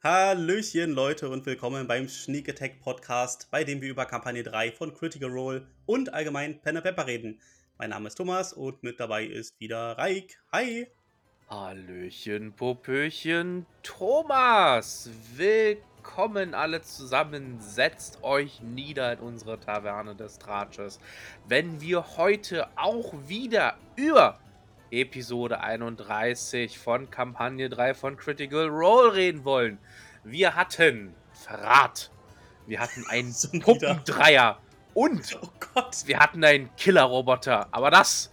Hallöchen Leute und willkommen beim Sneak Attack Podcast, bei dem wir über Kampagne 3 von Critical Role und allgemein Pen and Pepper reden. Mein Name ist Thomas und mit dabei ist wieder Raik. Hi! Hallöchen, Popöchen, Thomas! Willkommen alle zusammen. Setzt euch nieder in unsere Taverne des Tratsches, wenn wir heute auch wieder über Episode 31 von Kampagne 3 von Critical Role reden wollen. Wir hatten Verrat. Wir hatten einen Puppendreier. Und oh Gott. wir hatten einen Killerroboter. Aber das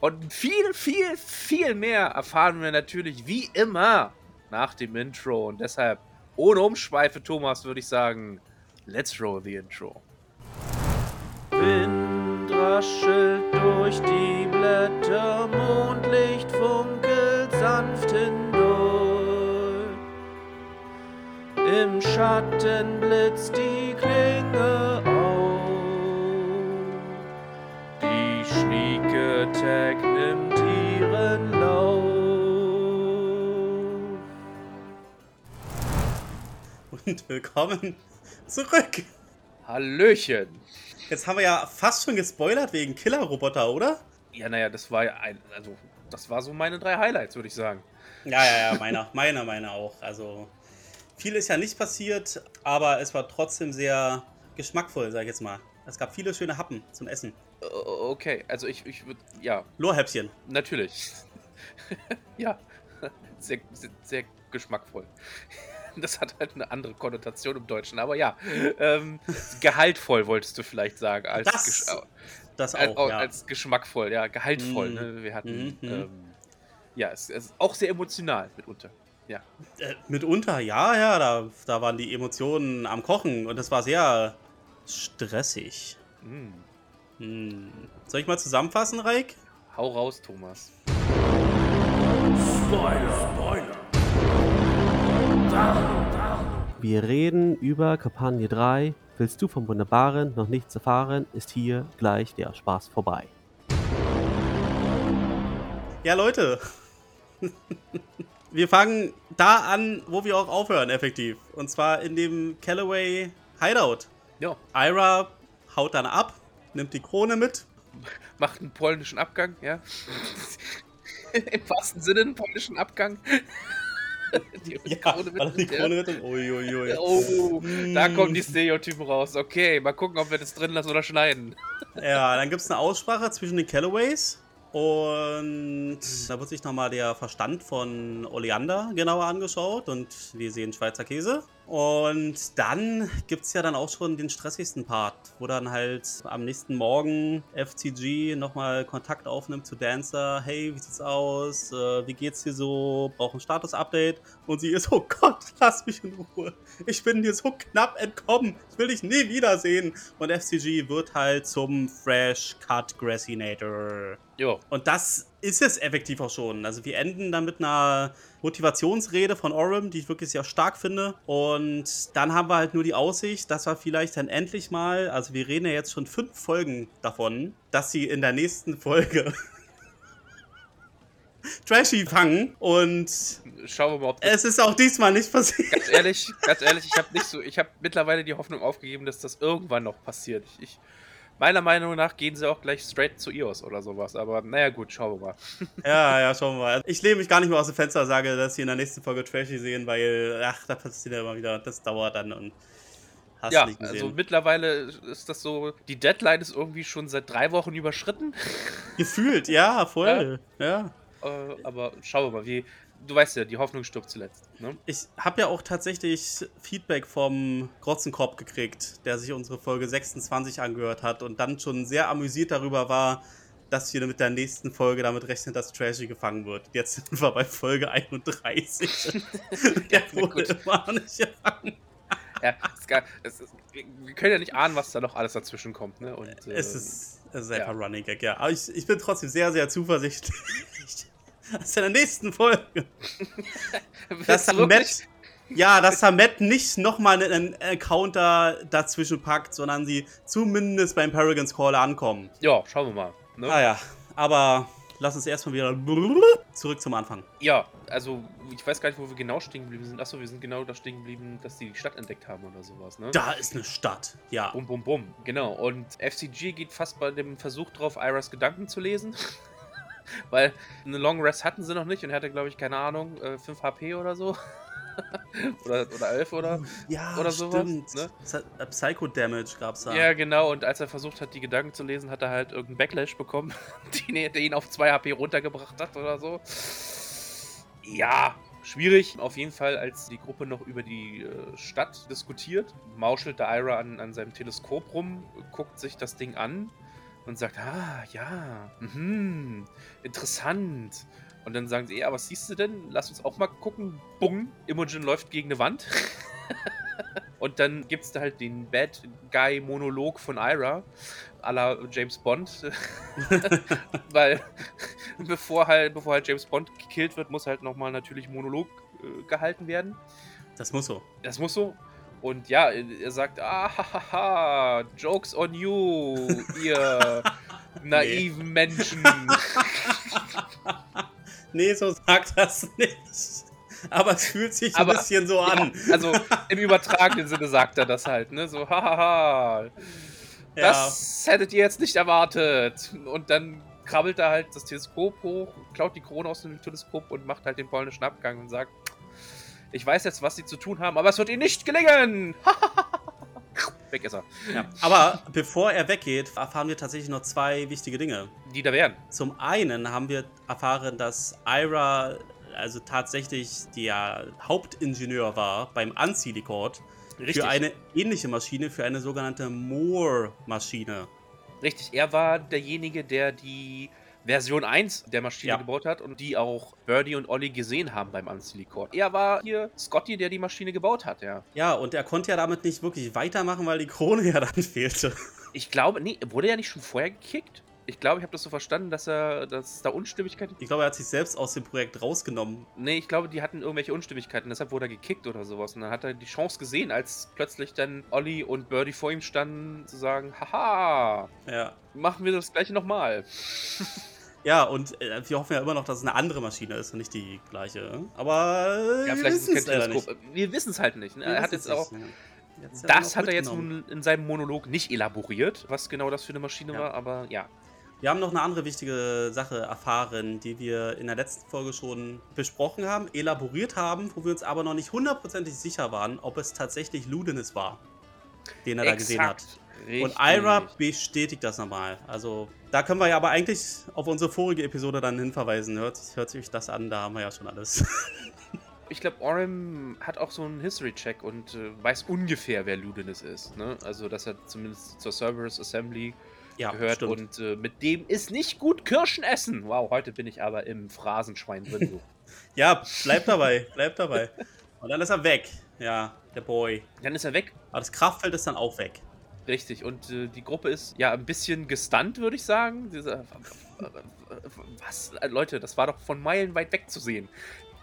und viel, viel, viel mehr erfahren wir natürlich wie immer nach dem Intro. Und deshalb, ohne Umschweife, Thomas, würde ich sagen, let's roll the intro. Wind raschelt durch die Blätter, Mondlicht funkelt sanft hindurch. Im Schatten blitzt die Klinge auf. Die Sneak Attack nimmt ihren Lauf. Und willkommen zurück. Hallöchen. Jetzt haben wir ja fast schon gespoilert wegen Killerroboter, oder? Ja, naja, das war ja ein, also das war so meine drei Highlights, würde ich sagen. Ja, ja, ja, meiner, meiner, meiner auch. Also viel ist ja nicht passiert, aber es war trotzdem sehr geschmackvoll, sag ich jetzt mal. Es gab viele schöne Happen zum Essen. Okay, also ich, ich würde, ja. Lohrhäppchen. Natürlich. ja, sehr, sehr, sehr geschmackvoll. Das hat halt eine andere Konnotation im Deutschen, aber ja. Ähm, gehaltvoll wolltest du vielleicht sagen. Als das, das auch, als, ja. als geschmackvoll, ja, gehaltvoll. Mm. Ne? Wir hatten, -hmm. ähm, ja, es, es, ist auch sehr emotional mitunter. Ja. Äh, mitunter, ja, ja, da, da waren die Emotionen am Kochen und es war sehr stressig. Mm. Mm. Soll ich mal zusammenfassen, Reik? Hau raus, Thomas. Spoiler, Spoiler. Wir reden über Kampagne 3. Willst du vom Wunderbaren noch nichts erfahren, ist hier gleich der Spaß vorbei. Ja, Leute. wir fangen da an, wo wir auch aufhören, effektiv. Und zwar in dem Callaway Hideout. Ja. Ira haut dann ab, nimmt die Krone mit. Macht einen polnischen Abgang, ja. Im wahrsten Sinne einen polnischen Abgang. die ja, mit, die Krone mit ui, ui, ui. Oh, da kommen die Stereotypen raus. Okay, mal gucken, ob wir das drin lassen oder schneiden. Ja, dann gibt es eine Aussprache zwischen den Callaways. Und da wird sich nochmal der Verstand von Oleander genauer angeschaut und wir sehen Schweizer Käse. Und dann gibt es ja dann auch schon den stressigsten Part, wo dann halt am nächsten Morgen FCG nochmal Kontakt aufnimmt zu Dancer. Hey, wie sieht's aus? Äh, wie geht's dir so? Brauchen Status-Update? Und sie ist, oh Gott, lass mich in Ruhe. Ich bin dir so knapp entkommen. Ich will dich nie wiedersehen. Und FCG wird halt zum Fresh Cut Grassinator. Jo. Und das ist es effektiv auch schon. Also wir enden dann mit einer Motivationsrede von Orem, die ich wirklich sehr stark finde. Und dann haben wir halt nur die Aussicht, dass wir vielleicht dann endlich mal, also wir reden ja jetzt schon fünf Folgen davon, dass sie in der nächsten Folge Trashy fangen und schauen wir mal, ob es ist auch diesmal nicht passiert. Ganz ehrlich, ganz ehrlich, ich habe nicht so, ich habe mittlerweile die Hoffnung aufgegeben, dass das irgendwann noch passiert. Ich, ich Meiner Meinung nach gehen sie auch gleich straight zu EOS oder sowas. Aber naja, gut, schauen wir mal. ja, ja, schauen wir mal. Ich lehne mich gar nicht mehr aus dem Fenster und sage, dass sie in der nächsten Folge Trashy sehen, weil, ach, da passiert ja immer wieder. Das dauert dann und. Hast ja, also mittlerweile ist das so, die Deadline ist irgendwie schon seit drei Wochen überschritten. Gefühlt, ja, voll. Ja. ja. Äh, aber schauen wir mal, wie, du weißt ja, die Hoffnung stirbt zuletzt. Ne? Ich habe ja auch tatsächlich Feedback vom Grotzenkorb gekriegt, der sich unsere Folge 26 angehört hat und dann schon sehr amüsiert darüber war, dass wir mit der nächsten Folge damit rechnen, dass Trashy gefangen wird. Jetzt sind wir bei Folge 31. der wurde immer nicht gefangen. ja, es gar, es ist, wir können ja nicht ahnen, was da noch alles dazwischen kommt. Ne? Und, äh, es ist, es ist einfach ja. Running Gag, ja. Aber ich, ich bin trotzdem sehr, sehr zuversichtlich, das ist in der nächsten Folge. dass Matt, ja, dass Matt nicht nochmal einen Encounter dazwischen packt, sondern sie zumindest beim Paragons Call ankommen. Ja, schauen wir mal. Ne? Ah ja, aber lass uns erstmal wieder zurück zum Anfang. Ja, also ich weiß gar nicht, wo wir genau stehen geblieben sind. Achso, wir sind genau da stehen geblieben, dass die die Stadt entdeckt haben oder sowas, ne? Da ist eine Stadt, ja. Bum, bum, bum. Genau. Und FCG geht fast bei dem Versuch drauf, Iras Gedanken zu lesen. Weil eine Long Rest hatten sie noch nicht und er hatte, glaube ich, keine Ahnung, äh, 5 HP oder so. oder, oder 11 oder, Ja, oder sowas. stimmt. Ne? Äh, Psycho-Damage gab's da. Ja, genau. Und als er versucht hat, die Gedanken zu lesen, hat er halt irgendeinen Backlash bekommen, der ihn auf 2 HP runtergebracht hat oder so. Ja, schwierig. Auf jeden Fall, als die Gruppe noch über die äh, Stadt diskutiert, mauschelt der Ira an, an seinem Teleskop rum, guckt sich das Ding an und sagt, ah, ja, mhm, interessant. Und dann sagen sie, ja, was siehst du denn? Lass uns auch mal gucken. Bung, Imogen läuft gegen eine Wand. Und dann gibt es da halt den Bad Guy-Monolog von Ira, à la James Bond. Weil bevor halt, bevor halt James Bond gekillt wird, muss halt nochmal natürlich Monolog äh, gehalten werden. Das muss so. Das muss so. Und ja, er sagt, ah, hahaha, Jokes on you, ihr naiven Menschen. Nee, so sagt das nicht. Aber es fühlt sich Aber- ein bisschen so an. Ja, also im übertragenen Sinne sagt er das halt, ne? So, hahaha, Ja. Das hättet ihr jetzt nicht erwartet. Und dann krabbelt er halt das Teleskop hoch, klaut die Krone aus dem Teleskop und macht halt den polnischen Abgang und sagt, ich weiß jetzt, was sie zu tun haben, aber es wird ihnen nicht gelingen. Weg ist er. Ja. Aber bevor er weggeht, erfahren wir tatsächlich noch zwei wichtige Dinge. Die da wären. Zum einen haben wir erfahren, dass Ira also tatsächlich der Hauptingenieur war beim Richtig. für eine ähnliche Maschine, für eine sogenannte Moore-Maschine. Richtig. Er war derjenige, der die Version 1 der Maschine Ja. gebaut hat und die auch Birdie und Olli gesehen haben beim Unsilicon. Er war hier Scotty, der die Maschine gebaut hat, ja. Ja, und er konnte ja damit nicht wirklich weitermachen, weil die Krone ja dann fehlte. Ich glaube, nee, wurde er nicht schon vorher gekickt? Ich glaube, ich habe das so verstanden, dass er, dass da Unstimmigkeiten. Ich glaube, er hat sich selbst aus dem Projekt rausgenommen. Nee, ich glaube, die hatten irgendwelche Unstimmigkeiten, deshalb wurde er gekickt oder sowas. Und dann hat er die Chance gesehen, als plötzlich dann Olli und Birdie vor ihm standen, zu sagen: Haha, Ja. machen wir das gleiche nochmal. Ja, und äh, wir hoffen ja immer noch, dass es eine andere Maschine ist und nicht die gleiche. Aber Ja, wir vielleicht ist es kein Teleskop. Wir wissen es halt nicht. Ne? Er hat jetzt auch. Jetzt Das hat er jetzt nun in seinem Monolog nicht elaboriert, was genau das für eine Maschine Ja. war, aber ja. Wir haben noch eine andere wichtige Sache erfahren, die wir in der letzten Folge schon besprochen haben, elaboriert haben, wo wir uns aber noch nicht hundertprozentig sicher waren, ob es tatsächlich Ludenis war, den er da gesehen hat. Richtig. Und Ira bestätigt das nochmal. Also, da können wir ja aber eigentlich auf unsere vorige Episode dann hinverweisen. Hört, hört sich das an, da haben wir ja schon alles. Ich glaube, Orem hat auch so einen History-Check und äh, weiß ungefähr, wer Ludenis ist. Ne? Also, dass er zumindest zur Cerberus Assembly ja, gehört stimmt. und äh, mit dem ist nicht gut Kirschen essen. Wow, heute bin ich aber im Phrasenschwein drin. Du. Ja, bleib dabei, bleib dabei. Und dann ist er weg. Ja, der Boy. Dann ist er weg. Aber das Kraftfeld ist dann auch weg. Richtig. Und äh, die Gruppe ist ja ein bisschen gestunt, würde ich sagen. Dieser, was? Äh, Leute, das war doch von Meilen weit weg zu sehen.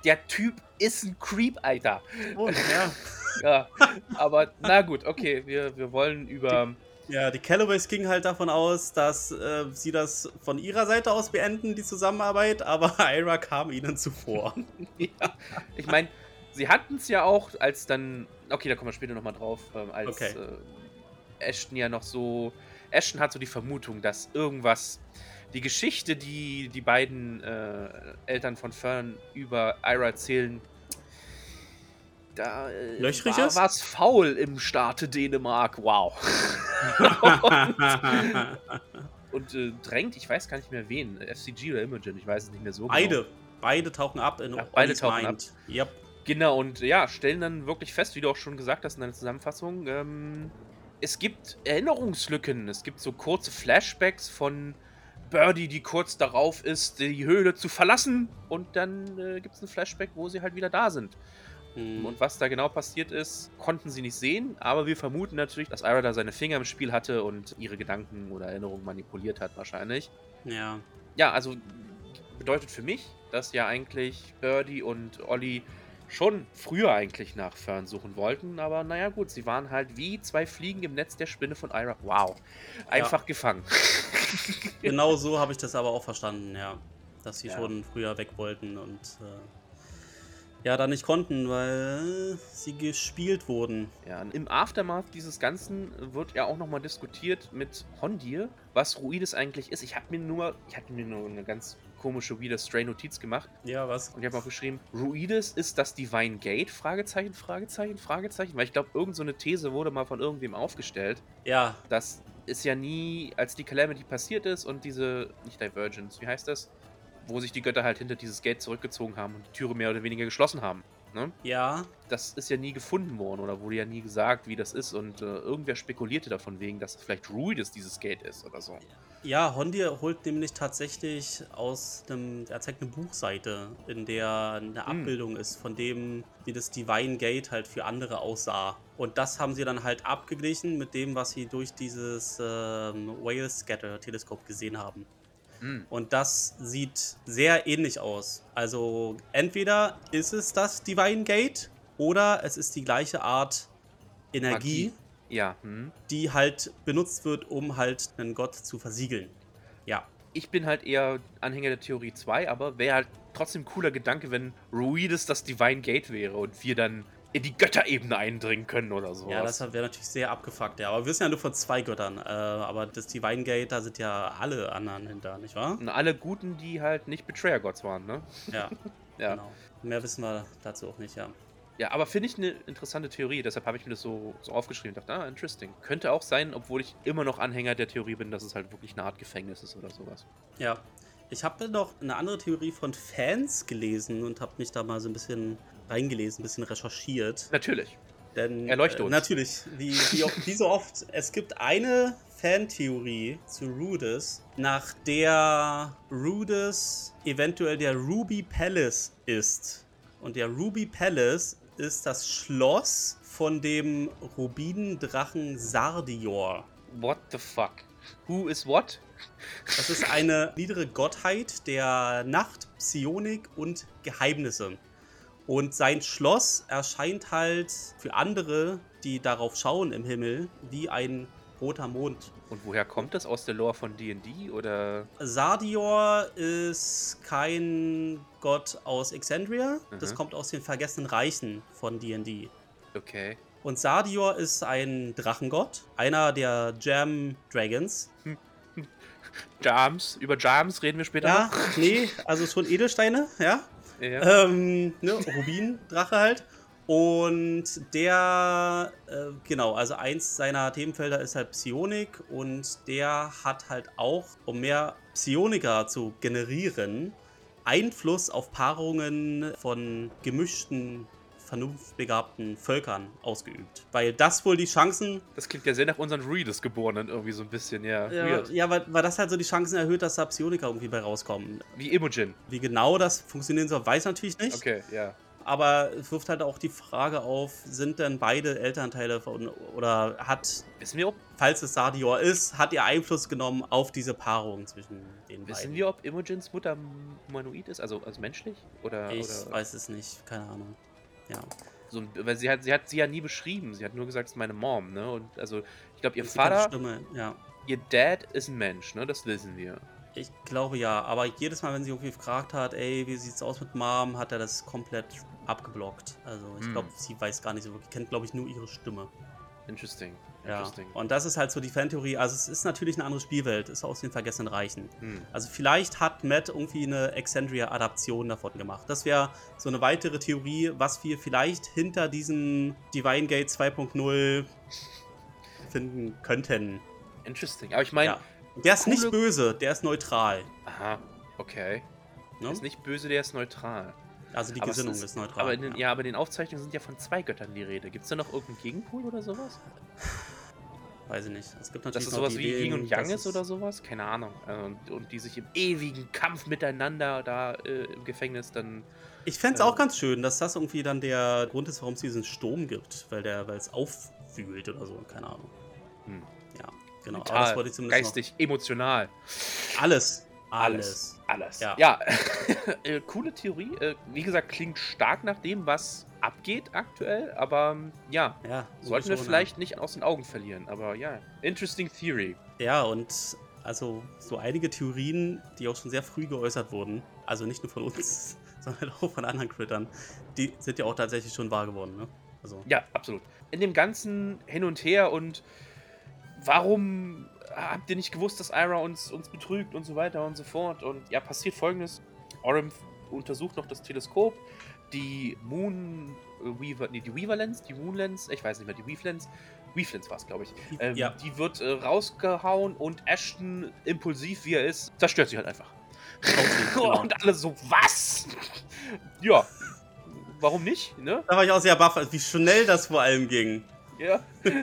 Der Typ ist ein Creep, Alter. Und, ja. Ja, aber na gut, okay, wir, wir wollen über. Ja, die Callaways gingen halt davon aus, dass äh, sie das von ihrer Seite aus beenden, die Zusammenarbeit, aber Ira kam ihnen zuvor. ja, ich meine, sie hatten es ja auch, als dann. Okay, da kommen wir später nochmal drauf, ähm, als Okay. äh, Ashton ja noch so. Ashton hat so die Vermutung, dass irgendwas. Die Geschichte, die die beiden äh, Eltern von Fern über Ira erzählen, da äh, Löchrig war was faul im Staate Dänemark. Wow. Und äh, drängt, ich weiß gar nicht mehr wen, FCG oder Imogen, ich weiß es nicht mehr so genau. beide. Beide tauchen ab in Ja, beide tauchen Mind. Yep. Genau, und ja, stellen dann wirklich fest, wie du auch schon gesagt hast in deiner Zusammenfassung, ähm, es gibt Erinnerungslücken, es gibt so kurze Flashbacks von Birdie, die kurz darauf ist, die Höhle zu verlassen, und dann äh, gibt es ein Flashback, wo sie halt wieder da sind. Hm. Und was da genau passiert ist, konnten sie nicht sehen, aber wir vermuten natürlich, dass Ira da seine Finger im Spiel hatte und ihre Gedanken oder Erinnerungen manipuliert hat, wahrscheinlich. Ja. Ja, also bedeutet für mich, dass ja eigentlich Birdie und Olli schon früher eigentlich nach Fern suchen wollten, aber naja gut, sie waren halt wie zwei Fliegen im Netz der Spinne von Ira. Wow. Einfach gefangen. Genau so habe ich das aber auch verstanden, ja. dass sie Ja. schon früher weg wollten und äh, ja, da nicht konnten, weil sie gespielt wurden. Ja, im Aftermath dieses Ganzen wird ja auch nochmal diskutiert mit Hondir, was Ruides eigentlich ist. Ich habe mir nur, ich hatte mir nur eine ganz komische, weirde Stray-Notiz gemacht Ja, was? und ich habe auch geschrieben, Ruides ist das Divine Gate? Fragezeichen, Fragezeichen, Fragezeichen. Weil ich glaube, irgend so eine These wurde mal von irgendwem aufgestellt. Ja, Das ist ja nie, als die Calamity passiert ist und diese, nicht Divergence, wie heißt das? Wo sich die Götter halt hinter dieses Gate zurückgezogen haben und die Türe mehr oder weniger geschlossen haben. Ne? ja, das ist ja nie gefunden worden oder wurde ja nie gesagt, wie das ist. Und äh, irgendwer spekulierte davon wegen, dass vielleicht Ruides dieses Gate ist oder so. Ja, Hondir holt nämlich tatsächlich aus dem, er zeigt eine Buchseite, in der eine Hm. Abbildung ist von dem, wie das Divine Gate halt für andere aussah. Und das haben sie dann halt abgeglichen mit dem, was sie durch dieses ähm, Whale Scatter Teleskop gesehen haben. Hm. Und das sieht sehr ähnlich aus. Also entweder ist es das Divine Gate oder es ist die gleiche Art Energie, Magie. Ja, hm. die halt benutzt wird, um halt einen Gott zu versiegeln. Ja. Ich bin halt eher Anhänger der Theorie 2, aber wäre halt trotzdem ein cooler Gedanke, wenn Ruides das Divine Gate wäre und wir dann in die Götterebene eindringen können oder so. Ja, das wäre natürlich sehr abgefuckt, ja. Aber wir wissen ja nur von zwei Göttern. Äh, aber das Divine Gate, da sind ja alle anderen hinter, nicht wahr? Und alle Guten, die halt nicht Betrayer Gods waren, ne? Ja, Ja. genau. Mehr wissen wir dazu auch nicht, ja. Ja, aber finde ich eine interessante Theorie, deshalb habe ich mir das so, so aufgeschrieben und dachte, ah, interesting. Könnte auch sein, obwohl ich immer noch Anhänger der Theorie bin, dass es halt wirklich eine Art Gefängnis ist oder sowas. Ja. Ich habe noch eine andere Theorie von Fans gelesen und habe mich da mal so ein bisschen reingelesen, ein bisschen recherchiert. Natürlich. Denn Erleuchte äh, uns. natürlich, wie, wie, wie so oft, es gibt eine Fantheorie zu Rudis, nach der Rudis eventuell der Ruby Palace ist. Und der Ruby Palace ist das Schloss von dem Rubinendrachen Sardior. What the fuck? Who is what? Das ist eine niedere Gottheit der Nacht, Psionik und Geheimnisse. Und sein Schloss erscheint halt für andere, die darauf schauen im Himmel, wie ein roter Mond. Und woher kommt das? Aus der Lore von D&D oder? Sardior ist kein Gott aus Exandria, das Mhm. kommt aus den vergessenen Reichen von D&D. Okay. Und Sardior ist ein Drachengott, einer der Jam Dragons. Jams. Über Jams reden wir später Ja, noch. nee, also schon Edelsteine, ja. Ja. Ähm, ne, Rubin-Drache halt. Und der, äh, genau, also eins seiner Themenfelder ist halt Psionik und der hat halt auch, um mehr Psioniker zu generieren, Einfluss auf Paarungen von gemischten, vernunftbegabten Völkern ausgeübt. Weil das wohl die Chancen, Das klingt ja sehr nach unseren Readers Geborenen irgendwie so ein bisschen, ja. ja, Weird. ja weil, weil das halt so die Chancen erhöht, dass da Psioniker irgendwie bei rauskommen. Wie Imogen. Wie genau das funktionieren soll, weiß ich natürlich nicht. Okay, ja. Aber es wirft halt auch die Frage auf, sind denn beide Elternteile von, oder hat, Wissen wir, ob, falls es Sardior ist, hat ihr Einfluss genommen auf diese Paarung zwischen den wissen beiden? wir, ob Imogens Mutter humanoid ist? Also, also menschlich? Oder, ich oder weiß es nicht, keine Ahnung. Ja. so, weil sie hat, sie hat sie ja nie beschrieben. Sie hat nur gesagt, es ist meine Mom, ne? Und also, ich glaube, ihr kann Vater, Stimme, ja. ihr Dad ist ein Mensch, ne? Das wissen wir. Ich glaube ja, aber jedes Mal, wenn sie irgendwie gefragt hat, ey, wie sieht's aus mit Mom, hat er das komplett abgeblockt. Also ich Hm. glaube, sie weiß gar nicht so wirklich, kennt glaube ich nur ihre Stimme. Interesting. Ja. Interesting. Und das ist halt so die Fantheorie. Also es ist natürlich eine andere Spielwelt, ist aus den vergessenen Reichen. Hm. Also vielleicht hat Matt irgendwie eine Exandria-Adaption davon gemacht. Das wäre so eine weitere Theorie, was wir vielleicht hinter diesem Divine Gate 2.0 finden könnten. Interesting. Aber ich meine, Ja. Der ist nicht böse, der ist neutral. aha, okay. Ne? Der ist nicht böse, der ist neutral. Also die Aber es Gesinnung ist- ist, neutral. Aber in den, ja, aber in den Aufzeichnungen sind ja von zwei Göttern die Rede. Gibt es da noch irgendeinen Gegenpol oder sowas? Weiß ich nicht. Es gibt Dass natürlich es noch sowas wie Yin und Yang dass ist oder sowas? Keine Ahnung. Äh, Und, und die sich im ewigen Kampf miteinander da äh, im Gefängnis dann. Ich fände es Ja. auch ganz schön, dass das irgendwie dann der Grund ist, warum es diesen Sturm gibt. Weil der, weil es auffühlt oder so. Keine Ahnung. Hm. Ja, genau. Aber Mental, das wollte ich zumindest geistig, emotional. noch. Alles. Alles. Alles. Ja. Ja. äh, coole Theorie. Äh, wie gesagt, klingt stark nach dem, was abgeht aktuell. Aber ähm, ja, Ja, sollten wir schon, vielleicht nicht aus den Augen verlieren. Aber ja, interesting theory. Ja, und also so einige Theorien, die auch schon sehr früh geäußert wurden, also nicht nur von uns, sondern auch von anderen Crittern, die sind ja auch tatsächlich schon wahr geworden. Ne? Also. Ja, absolut. In dem ganzen Hin und Her und warum habt ihr nicht gewusst, dass Ira uns, uns betrügt und so weiter und so fort. Und ja, passiert folgendes. Orem untersucht noch das Teleskop, die Moon äh, Weaver, nee, die Weaver Lens, die Moon Lens, ich weiß nicht mehr, die Weave Lens, Weave Lens war es, glaube ich. Ähm, ja. Die wird äh, rausgehauen und Ashton, impulsiv wie er ist, zerstört sie halt einfach. Genau. und alle so, was? ja, warum nicht? Ne? Da war ich auch sehr baff, wie schnell das vor allem ging. Ja.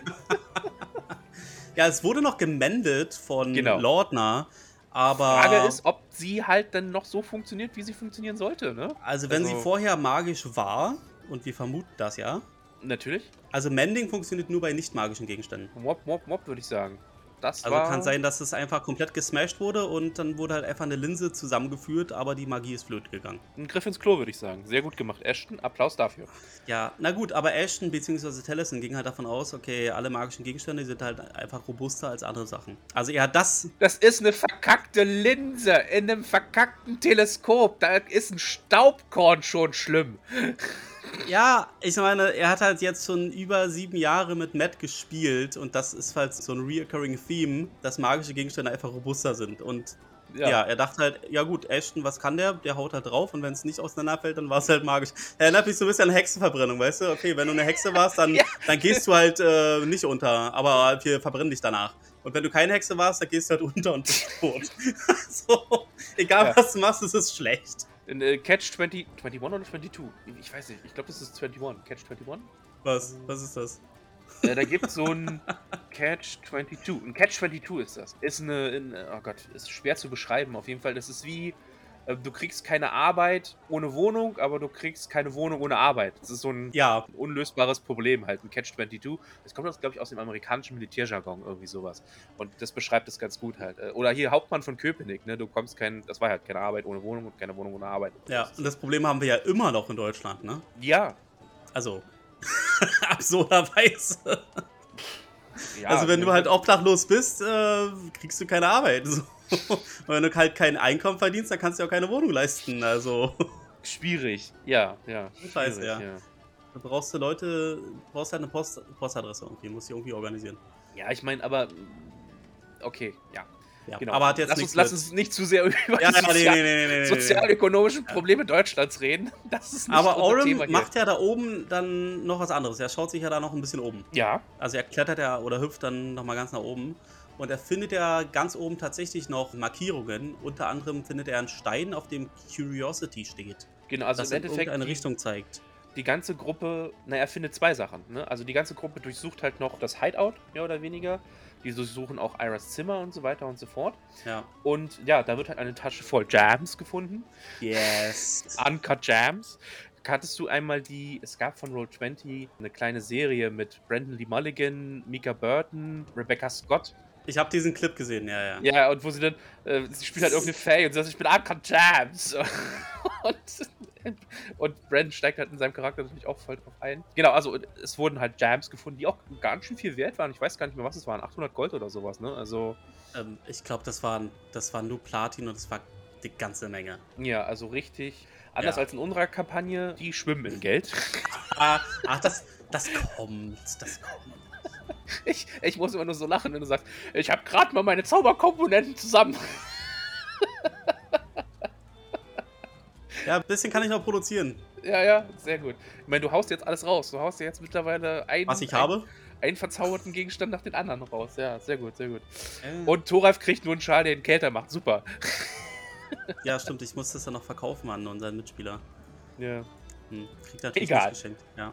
ja, es wurde noch gemendet von genau. Lordner. Aber Frage ist, ob sie halt dann noch so funktioniert, wie sie funktionieren sollte, ne? Also wenn also, sie vorher magisch war, und wir vermuten das ja. Natürlich. Also Mending funktioniert nur bei nicht magischen Gegenständen. Mob, Mob, Mob, würde ich sagen. Das also kann sein, dass es einfach komplett gesmashed wurde und dann wurde halt einfach eine Linse zusammengeführt, aber die Magie ist flöten gegangen. Ein Griff ins Klo, würde ich sagen. Sehr gut gemacht. Ashton, Applaus dafür. Ja, na gut, aber Ashton bzw. Tellison ging halt davon aus, okay, alle magischen Gegenstände sind halt einfach robuster als andere Sachen. Also er hat das. Das ist eine verkackte Linse in einem verkackten Teleskop. Da ist ein Staubkorn schon schlimm. Ja, ich meine, er hat halt jetzt schon über sieben Jahre mit Matt gespielt und das ist halt so ein reoccurring Theme, dass magische Gegenstände einfach robuster sind. Und ja. ja. er dachte halt, ja gut, Ashton, was kann der? Der haut halt drauf und wenn es nicht auseinanderfällt, dann war es halt magisch. Er erinnert mich so ein bisschen an Hexenverbrennung, weißt du? Okay, wenn du eine Hexe warst, dann, ja. dann gehst du halt äh, nicht unter, aber wir verbrennen dich danach. Und wenn du keine Hexe warst, dann gehst du halt unter und bist tot. so, egal ja. was du machst, es ist schlecht. In, äh, Catch 20, 21 oder 22? Ich weiß nicht. Ich glaube, das ist 21. Catch 21? Was? Was ist das? Äh, da gibt es so ein Catch 22. Ein Catch 22 ist das. Ist eine, in, oh Gott, ist schwer zu beschreiben. Auf jeden Fall, das ist wie du kriegst keine Arbeit ohne Wohnung, aber du kriegst keine Wohnung ohne Arbeit. Das ist so ein ja. unlösbares Problem halt, ein Catch-22. Das kommt, glaube ich, aus dem amerikanischen Militärjargon, irgendwie sowas. Und das beschreibt es ganz gut halt. Äh, oder hier Hauptmann von Köpenick, ne? Du kommst kein, das war halt keine Arbeit ohne Wohnung und keine Wohnung ohne Arbeit. Ja, und das Problem haben wir ja immer noch in Deutschland, ne? Ja. Also, absurderweise. Ja, also wenn du halt obdachlos bist, äh, kriegst du keine Arbeit. So. Und wenn du halt kein Einkommen verdienst, dann kannst du auch keine Wohnung leisten. Also. Schwierig, ja, ja. Scheiße, ja. ja. Da brauchst du Leute, brauchst halt eine Post, Postadresse irgendwie, musst du irgendwie organisieren. Ja, ich meine, aber. Okay, ja. Ja, genau. Aber hat jetzt lass, uns, lass uns nicht zu sehr über ja, die sozial nee, nee, nee, sozialökonomischen Probleme Deutschlands reden. Das ist nicht Aber Orem macht ja da oben dann noch was anderes. Er schaut sich ja da noch ein bisschen oben. Ja. Also er klettert ja oder hüpft dann nochmal ganz nach oben. Und er findet ja ganz oben tatsächlich noch Markierungen. Unter anderem findet er einen Stein, auf dem Curiosity steht. Genau, also das im Endeffekt eine Richtung zeigt. Die ganze Gruppe, naja, er findet zwei Sachen. Ne? Also die ganze Gruppe durchsucht halt noch das Hideout, mehr oder weniger. Die durchsuchen auch Iras Zimmer und so weiter und so fort. Ja. Und ja, da wird halt eine Tasche voll Jams gefunden. Yes. Uncut Jams. Kanntest du einmal die, es gab von Roll20 eine kleine Serie mit Brandon Lee Mulligan, Mika Burton, Rebecca Scott ich habe diesen Clip gesehen, ja, ja. Ja, und wo sie dann, äh, sie spielt halt irgendeine Faye und sagt, ich bin Arkham Jams. und, und Brandon steigt halt in seinem Charakter natürlich auch voll drauf ein. Genau, also es wurden halt Jams gefunden, die auch ganz schön viel wert waren. Ich weiß gar nicht mehr, was es waren. 800 Gold oder sowas, ne? Also. Ähm, ich glaube, das waren, das waren nur Platin und das war die ganze Menge. Ja, also richtig. Anders ja. als in unserer Kampagne, die schwimmen in Geld. ah, ach, das, das kommt, das kommt. Ich, ich muss immer nur so lachen, wenn du sagst, ich habe gerade mal meine Zauberkomponenten zusammen. Ja, ein bisschen kann ich noch produzieren. Ja, ja, sehr gut. Ich meine, du haust jetzt alles raus. Du haust ja jetzt mittlerweile einen, Was ich habe? einen verzauberten Gegenstand nach den anderen raus. Ja, sehr gut, sehr gut. Äh. Und Thoralf kriegt nur einen Schal, der ihn kälter macht. Super. Ja, stimmt. Ich muss das dann noch verkaufen an unseren Mitspieler. Ja. Hm, kriegt natürlich Egal. geschenkt. Ja.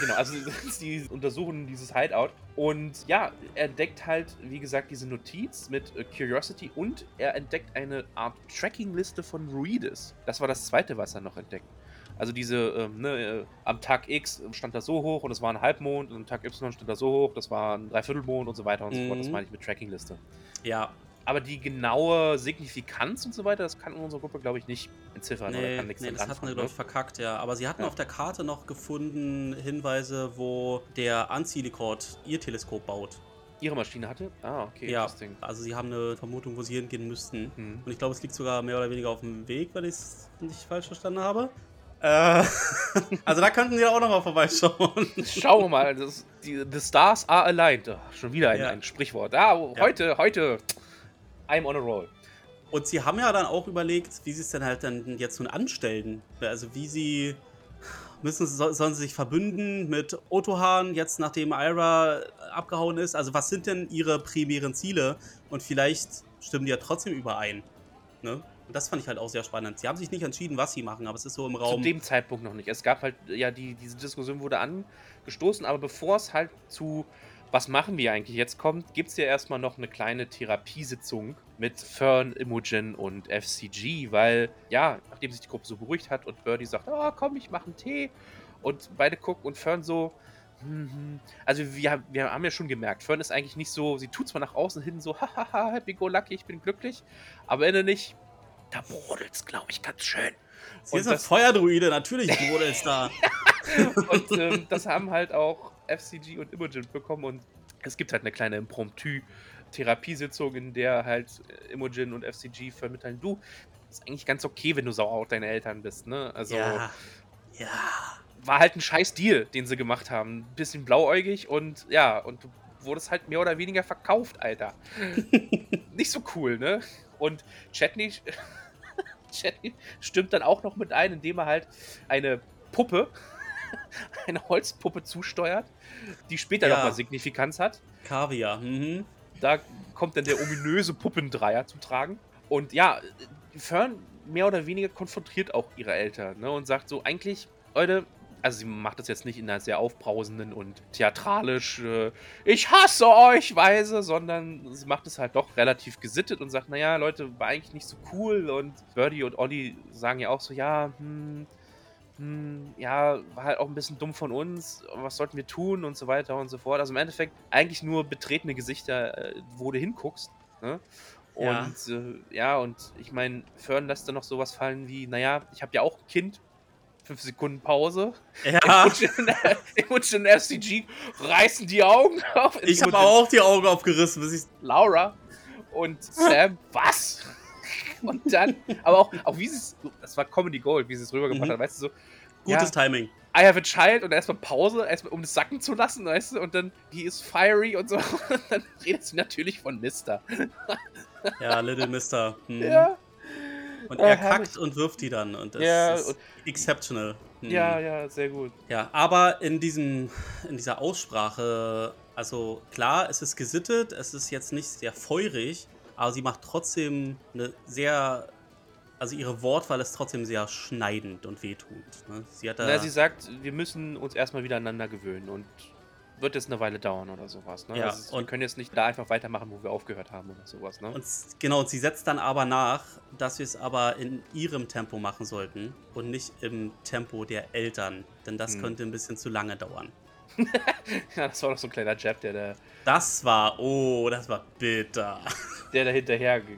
Genau, also sie untersuchen dieses Hideout und ja, er entdeckt halt, wie gesagt, diese Notiz mit äh, Curiosity und er entdeckt eine Art Tracking-Liste von Ruides. Das war das zweite, was er noch entdeckt. Also diese, ähm, ne, äh, am Tag X stand das so hoch und es war ein Halbmond und am Tag Y stand das so hoch, das war ein Dreiviertelmond und so weiter und mhm. so fort. Das mhm. meine ich mit Tracking-Liste. Ja, aber die genaue Signifikanz und so weiter, das kann unsere Gruppe, glaube ich, nicht entziffern. Nee, oder kann nichts nee das hatten wir, glaube ich, verkackt, ja. Aber sie hatten ja. auf der Karte noch gefunden Hinweise, wo der Anziehlikord ihr Teleskop baut. ihre Maschine hatte? Ah, okay, Ja, interesting. also sie haben eine Vermutung, wo sie hingehen müssten. Hm. Und ich glaube, es liegt sogar mehr oder weniger auf dem Weg, wenn ich es nicht falsch verstanden habe. Äh, also da könnten sie auch nochmal vorbeischauen. Schauen wir mal. Das, die, the stars are aligned. Ach, schon wieder ein, Ja. ein Sprichwort. Ah, Ja. heute, heute. I'm on a roll. Und sie haben ja dann auch überlegt, wie sie es denn halt dann jetzt nun anstellen. Also wie sie müssen so, sollen sie sich verbünden mit Otohan jetzt nachdem Ira abgehauen ist. Also was sind denn ihre primären Ziele? Und vielleicht stimmen die ja trotzdem überein. Ne? Und das fand ich halt auch sehr spannend. Sie haben sich nicht entschieden, was sie machen, aber es ist so im Zu Raum. dem Zeitpunkt noch nicht. Es gab halt, ja, die, diese Diskussion wurde angestoßen, aber bevor es halt zu was machen wir eigentlich jetzt kommt, gibt es ja erstmal noch eine kleine Therapiesitzung mit Fern, Imogen und FCG, weil, ja, nachdem sich die Gruppe so beruhigt hat und Birdie sagt, oh, komm, ich mache einen Tee und beide gucken und Fern so, hm, hm. also wir, wir haben ja schon gemerkt, Fern ist eigentlich nicht so, sie tut zwar nach außen hin so, hahaha, happy go lucky, ich bin glücklich, aber innerlich, da brodelt's, glaube ich, ganz schön. sie und ist eine das- Feuerdruide, natürlich wurde es da. Und ähm, das haben halt auch FCG und Imogen bekommen und es gibt halt eine kleine Impromptu-Therapiesitzung, in der halt äh, Imogen und FCG vermitteln, du, ist eigentlich ganz okay, wenn du sauer auf deine Eltern bist, ne? Also ja. Ja. war halt ein scheiß Deal, den sie gemacht haben. Ein bisschen blauäugig und ja, und du wurdest halt mehr oder weniger verkauft, Alter. Nicht so cool, ne? Und Chetney, Chetney stimmt dann auch noch mit ein, indem er halt eine Puppe, eine Holzpuppe zusteuert, die später Ja. nochmal Signifikanz hat. Kaviar. Mhm. Da kommt dann der ominöse Puppendreier zu tragen. Und ja, Fern mehr oder weniger konfrontiert auch ihre Eltern ne, und sagt so: eigentlich, Leute, also sie macht das jetzt nicht in einer sehr aufbrausenden und theatralisch, äh, ich hasse euch Weise, sondern sie macht es halt doch relativ gesittet und sagt: Naja, Leute, war eigentlich nicht so cool. Und Birdie und Olli sagen ja auch so: Ja, hm, hm, ja, war halt auch ein bisschen dumm von uns, was sollten wir tun und so weiter und so fort. Also im Endeffekt eigentlich nur betretene Gesichter, äh, wo du hinguckst. Ne? Ja. Und äh, ja, und ich meine, Fern lässt dann noch sowas fallen wie, naja, ich habe ja auch ein Kind. Fünf Sekunden Pause. Ja. Imogen Imogen und FCG reißen die Augen auf. Ich habe auch die Augen aufgerissen, bis ich. Laura und Sam, was? Und dann, aber auch, auch wie sie es, das war Comedy Gold, wie sie es rübergebracht Mhm. hat, weißt du, so, Gutes ja, Timing. I have a child und erstmal Pause, erstmal um das sacken zu lassen, weißt du, und dann, he is fiery und so, und dann redet sie natürlich von Mister. Ja, Little Mister. Mhm. Ja. Und Äh, er herrlich. kackt und wirft die dann. Und das Ja, ist und- exceptional. Mhm. Ja, ja, sehr gut. Ja, aber in diesem, in dieser Aussprache, also klar, es ist gesittet, es ist jetzt nicht sehr feurig, aber sie macht trotzdem eine sehr, also ihre Wortwahl ist trotzdem sehr schneidend und wehtuend. Ne? Sie hat da, Na, sie sagt, wir müssen uns erstmal wieder aneinander gewöhnen und wird jetzt eine Weile dauern oder sowas. Ne? Ja, also, wir und- können jetzt nicht da einfach weitermachen, wo wir aufgehört haben oder sowas. Ne? und genau, und sie setzt dann aber nach, dass wir es aber in ihrem Tempo machen sollten und nicht im Tempo der Eltern, denn das Hm. könnte ein bisschen zu lange dauern. ja, das war doch so ein kleiner Jab, der da, Das war, oh, das war bitter. der da hinterher. ge-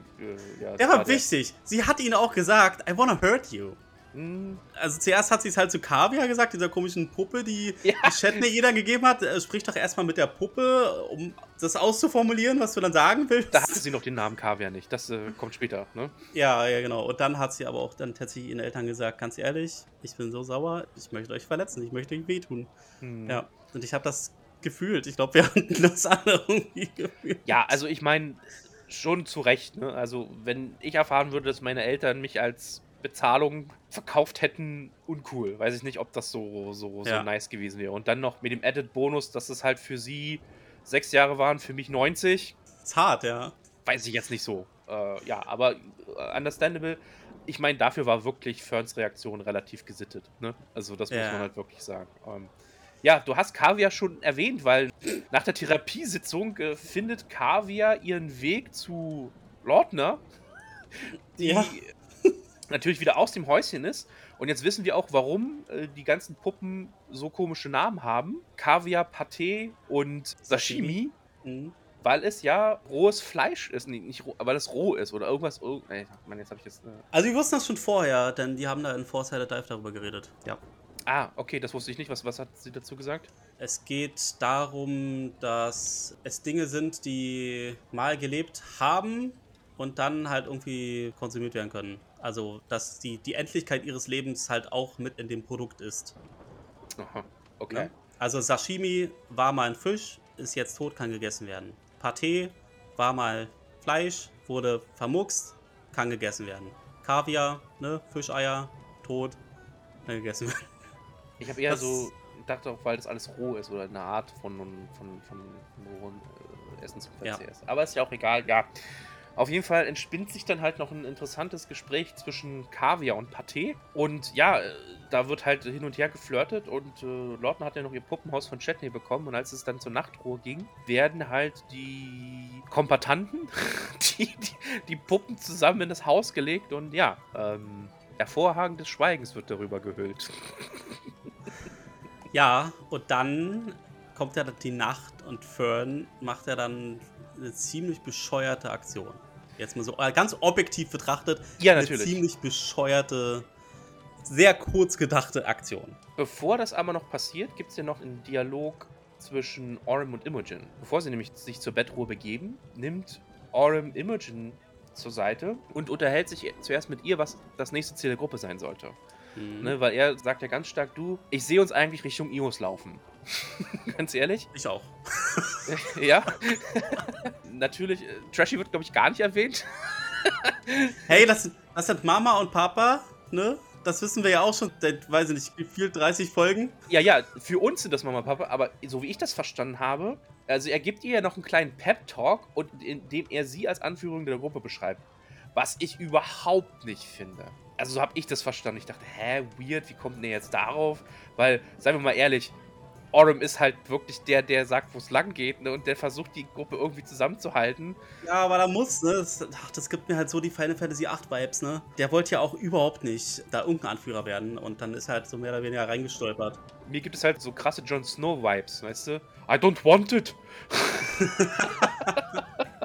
ja, Der das war wichtig. Sie hat ihnen auch gesagt, I wanna hurt you. Hm, Also zuerst hat sie es halt zu Kaviar gesagt, dieser komischen Puppe, die Ja. die Shatney ihr dann gegeben hat. Äh, Sprich doch erstmal mit der Puppe, um das auszuformulieren, was du dann sagen willst. Da hatte sie noch den Namen Kaviar nicht. Das äh, kommt später, ne? ja, ja, genau. Und dann hat sie aber auch dann tatsächlich ihren Eltern gesagt, ganz ehrlich, ich bin so sauer, ich möchte euch verletzen, ich möchte euch wehtun. Hm. Ja, und ich habe das gefühlt. Ich glaube, wir hatten das alle irgendwie gefühlt. Ja, also ich meine, schon zu Recht, ne? Also, wenn ich erfahren würde, dass meine Eltern mich als Bezahlung verkauft hätten, uncool. Weiß ich nicht, ob das so, so, so Ja. nice gewesen wäre. Und dann noch mit dem Added-Bonus, dass es halt für sie sechs Jahre waren, für mich 90. Ist hart, ja. Weiß ich jetzt nicht so. Äh, ja, aber äh, understandable. Ich meine, dafür war wirklich Ferns Reaktion relativ gesittet. Ne? Also, das muss Ja. man halt wirklich sagen. Ähm, ja, du hast Kaviar schon erwähnt, weil nach der Therapiesitzung äh, findet Kaviar ihren Weg zu Lordner, die Ja. natürlich wieder aus dem Häuschen ist. Und jetzt wissen wir auch, warum äh, die ganzen Puppen so komische Namen haben. Kaviar, Pâté und Sashimi. Mhm. Weil es ja rohes Fleisch ist, nee, nicht roh, weil es roh ist oder irgendwas. irg- Ey, Mann, jetzt habe ich jetzt. Äh, Also wir wussten das schon vorher, denn die haben da in Foresight Dive darüber geredet. Ja. Ah, okay, das wusste ich nicht. Was, was hat sie dazu gesagt? Es geht darum, dass es Dinge sind, die mal gelebt haben und dann halt irgendwie konsumiert werden können. Also, dass die, die Endlichkeit ihres Lebens halt auch mit in dem Produkt ist. Aha, okay. Ne? Also Sashimi war mal ein Fisch, ist jetzt tot, kann gegessen werden. Pâté war mal Fleisch, wurde vermuckst, kann gegessen werden. Kaviar, ne, Fischeier, tot, kann gegessen werden. Ich habe eher Das- so dachte auch, weil das alles roh ist oder eine Art von, von, von, rohen äh, Essen zum Ja. Ist. Aber ist ja auch egal, ja. Auf jeden Fall entspinnt sich dann halt noch ein interessantes Gespräch zwischen Kaviar und Pathé. Und ja, äh, da wird halt hin und her geflirtet und äh, Lorton hat ja noch ihr Puppenhaus von Chetney bekommen. Und als es dann zur Nachtruhe ging, werden halt die Kompatanten, die, die, die Puppen zusammen in das Haus gelegt und ja, ähm, der Vorhang des Schweigens wird darüber gehüllt. Ja, und dann kommt ja die Nacht und Fern macht ja dann eine ziemlich bescheuerte Aktion. Jetzt mal so äh, ganz objektiv betrachtet, Ja, eine natürlich. ziemlich bescheuerte, sehr kurz gedachte Aktion. Bevor das aber noch passiert, gibt es ja noch einen Dialog zwischen Orem und Imogen. Bevor sie nämlich sich zur Bettruhe begeben, nimmt Orem Imogen zur Seite und unterhält sich zuerst mit ihr, was das nächste Ziel der Gruppe sein sollte. Mhm. Ne, weil er sagt ja ganz stark, du, ich sehe uns eigentlich Richtung Ios laufen. ganz ehrlich? Ich auch. ja. Natürlich, äh, Trashy wird, glaube ich, gar nicht erwähnt. Hey, das, das sind Mama und Papa, ne? Das wissen wir ja auch schon seit, weiß ich nicht, wie viel, 30 Folgen. Ja, ja, für uns sind das Mama und Papa, aber so wie ich das verstanden habe, also er gibt ihr ja noch einen kleinen Pep-Talk, und indem er sie als Anführerin der Gruppe beschreibt. Was ich überhaupt nicht finde. Also so habe ich das verstanden. Ich dachte, hä, weird, wie kommt denn der jetzt darauf? Weil, seien wir mal ehrlich, Orem ist halt wirklich der, der sagt, wo es lang geht, ne? Und der versucht, die Gruppe irgendwie zusammenzuhalten. Ja, aber da muss, ne? Das, ach, das gibt mir halt so die Final Fantasy 8 Vibes, ne? Der wollte ja auch überhaupt nicht da irgendein Anführer werden und dann ist er halt so mehr oder weniger reingestolpert. Mir gibt es halt so krasse Jon Snow-Vibes, weißt du? I don't want it!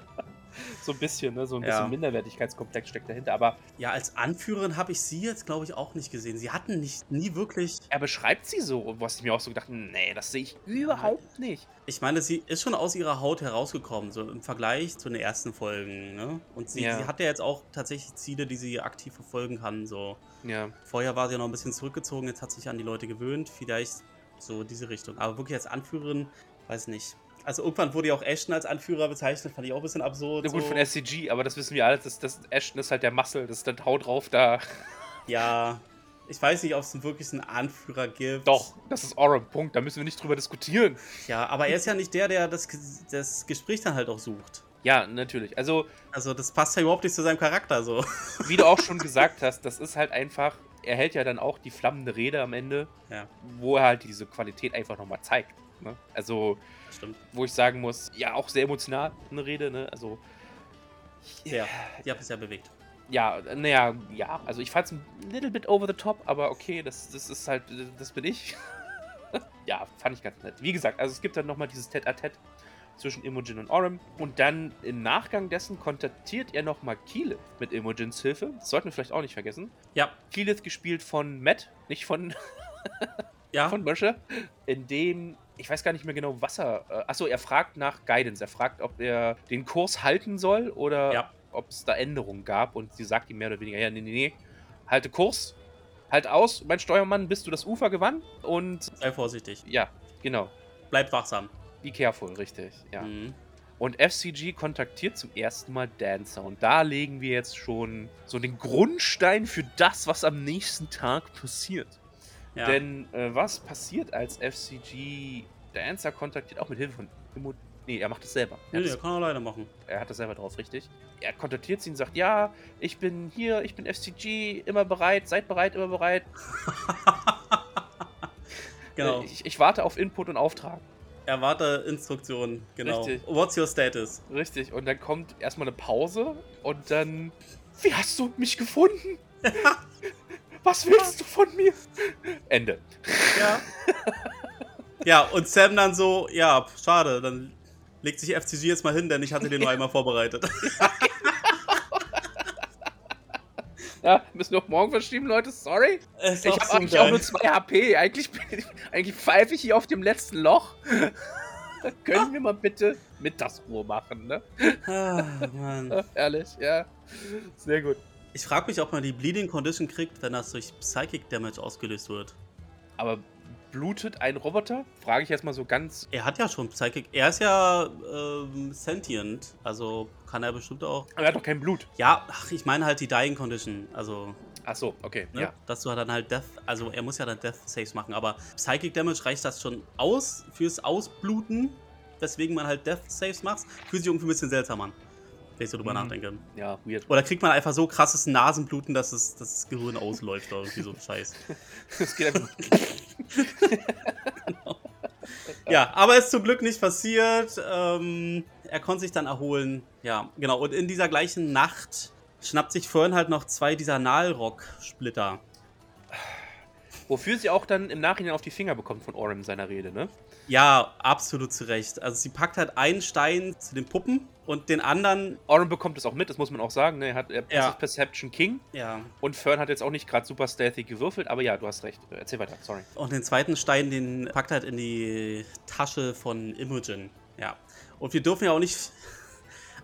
so ein bisschen, ne? So ein Ja. bisschen Minderwertigkeitskomplex steckt dahinter. Aber Ja, als Anführerin habe ich sie jetzt, glaube ich, auch nicht gesehen. Sie hatten nicht, nie wirklich. er beschreibt sie so, was ich mir auch so gedacht nee, das sehe ich überhaupt nicht. Ich meine, sie ist schon aus ihrer Haut herausgekommen, so im Vergleich zu den ersten Folgen, ne? Und sie, Ja. sie hat ja jetzt auch tatsächlich Ziele, die sie aktiv verfolgen kann, so. Ja. Vorher war sie ja noch ein bisschen zurückgezogen, jetzt hat sie sich an die Leute gewöhnt, vielleicht so diese Richtung. Aber wirklich als Anführerin, weiß nicht. Also irgendwann wurde ja auch Ashton als Anführer bezeichnet, fand ich auch ein bisschen absurd. Na gut, so. von SCG, aber das wissen wir alle, das, das Ashton ist halt der Muscle, das ist dann Hau drauf da. Ja, ich weiß nicht, ob es wirklich einen Anführer gibt. Doch, das ist Orem, Punkt, da müssen wir nicht drüber diskutieren. Ja, aber er ist ja nicht der, der das, das Gespräch dann halt auch sucht. Ja, natürlich. Also, Also das passt ja überhaupt nicht zu seinem Charakter so. wie du auch schon gesagt hast, das ist halt einfach, er hält ja dann auch die flammende Rede am Ende, Ja, wo er halt diese Qualität einfach nochmal zeigt. Ne? Also, stimmt. wo ich sagen muss, ja, auch sehr emotional eine Rede, ne? Also, Ja, die hat es ja bewegt. ja, naja, ja, also ich fand es ein little bit over the top, aber okay, das, das ist halt, das bin ich. ja, fand ich ganz nett. Wie gesagt, also es gibt dann nochmal dieses Tête-à-Tête zwischen Imogen und Orem und dann im Nachgang dessen kontaktiert er nochmal Keyleth mit Imogens Hilfe. Das sollten wir vielleicht auch nicht vergessen. Ja, Keyleth gespielt von Matt, nicht von, ja. von Moshe, in dem ich weiß gar nicht mehr genau, was er. Äh, achso, er fragt nach Guidance. Er fragt, ob er den Kurs halten soll oder Ja. ob es da Änderungen gab. Und sie sagt ihm mehr oder weniger: Ja, nee, nee, nee, halte Kurs, halt aus, mein Steuermann, bis du das Ufer gewann. Und Sei vorsichtig. ja, genau. Bleib wachsam. Be careful, richtig. Ja. Mhm. Und FCG kontaktiert zum ersten Mal Dancer. Und da legen wir jetzt schon so den Grundstein für das, was am nächsten Tag passiert. Ja. Denn äh, was passiert, als FCG Dancer kontaktiert, auch mit Hilfe von Immo Nee, er macht es selber. Er, nee, es- kann er alleine machen. er hat das selber drauf, richtig? Er kontaktiert sie und sagt, ja, ich bin hier, ich bin FCG, immer bereit, seid bereit, immer bereit. Genau. Äh, Ich, ich warte auf Input und Auftrag. Erwarte Instruktionen. Genau. Richtig. What's your status? Richtig. Und dann kommt erstmal eine Pause und dann. Wie hast du mich gefunden? Was willst du von mir? Ende. Ja. ja, und Sam dann so, ja, schade, dann legt sich FCG jetzt mal hin, denn ich hatte den nur einmal vorbereitet. Ja, müssen wir auf morgen verschieben, Leute. Sorry. Ist Ich habe so eigentlich auch nur 2 HP. Eigentlich, ich- eigentlich pfeife ich hier auf dem letzten Loch. Können wir mal bitte Mittagsruhe machen, ne? Ah, Mann. Ehrlich, ja. Sehr gut. Ich frage mich, ob man die Bleeding Condition kriegt, wenn das durch Psychic Damage ausgelöst wird. Aber blutet ein Roboter? Frage ich jetzt mal so ganz. Er hat ja schon Psychic. Er ist ja ähm, sentient. Also kann er bestimmt auch. Aber er hat doch kein Blut. Ja, ach, ich meine halt die Dying Condition. Also, Ach so, okay. ne? Ja. dass du dann halt Death. Also, er muss ja dann Death Saves machen. Aber Psychic Damage reicht das schon aus fürs Ausbluten. Weswegen man halt Death Saves macht. Fühlt sich irgendwie ein bisschen seltsam an. Wenn ich so drüber Mhm. nachdenke. Ja, weird. Oder kriegt man einfach so krasses Nasenbluten, dass, es, dass das Gehirn ausläuft oder irgendwie so ein Scheiß. Das geht einfach. Ja, aber ist zum Glück nicht passiert. Ähm, er konnte sich dann erholen. Ja, genau. Und in dieser gleichen Nacht schnappt sich Fern halt noch zwei dieser Nalrock-Splitter. Wofür sie auch dann im Nachhinein auf die Finger bekommt von Orem in seiner Rede, ne? Ja, absolut zu Recht. Also sie packt halt einen Stein zu den Puppen und den anderen, Orem bekommt es auch mit, das muss man auch sagen, ne? Er hat er Ja. Perception King ja, und Fern hat jetzt auch nicht gerade super stealthy gewürfelt, aber ja, du hast recht. Erzähl weiter, sorry. und den zweiten Stein, den packt halt in die Tasche von Imogen. Ja. Und wir dürfen ja auch nicht.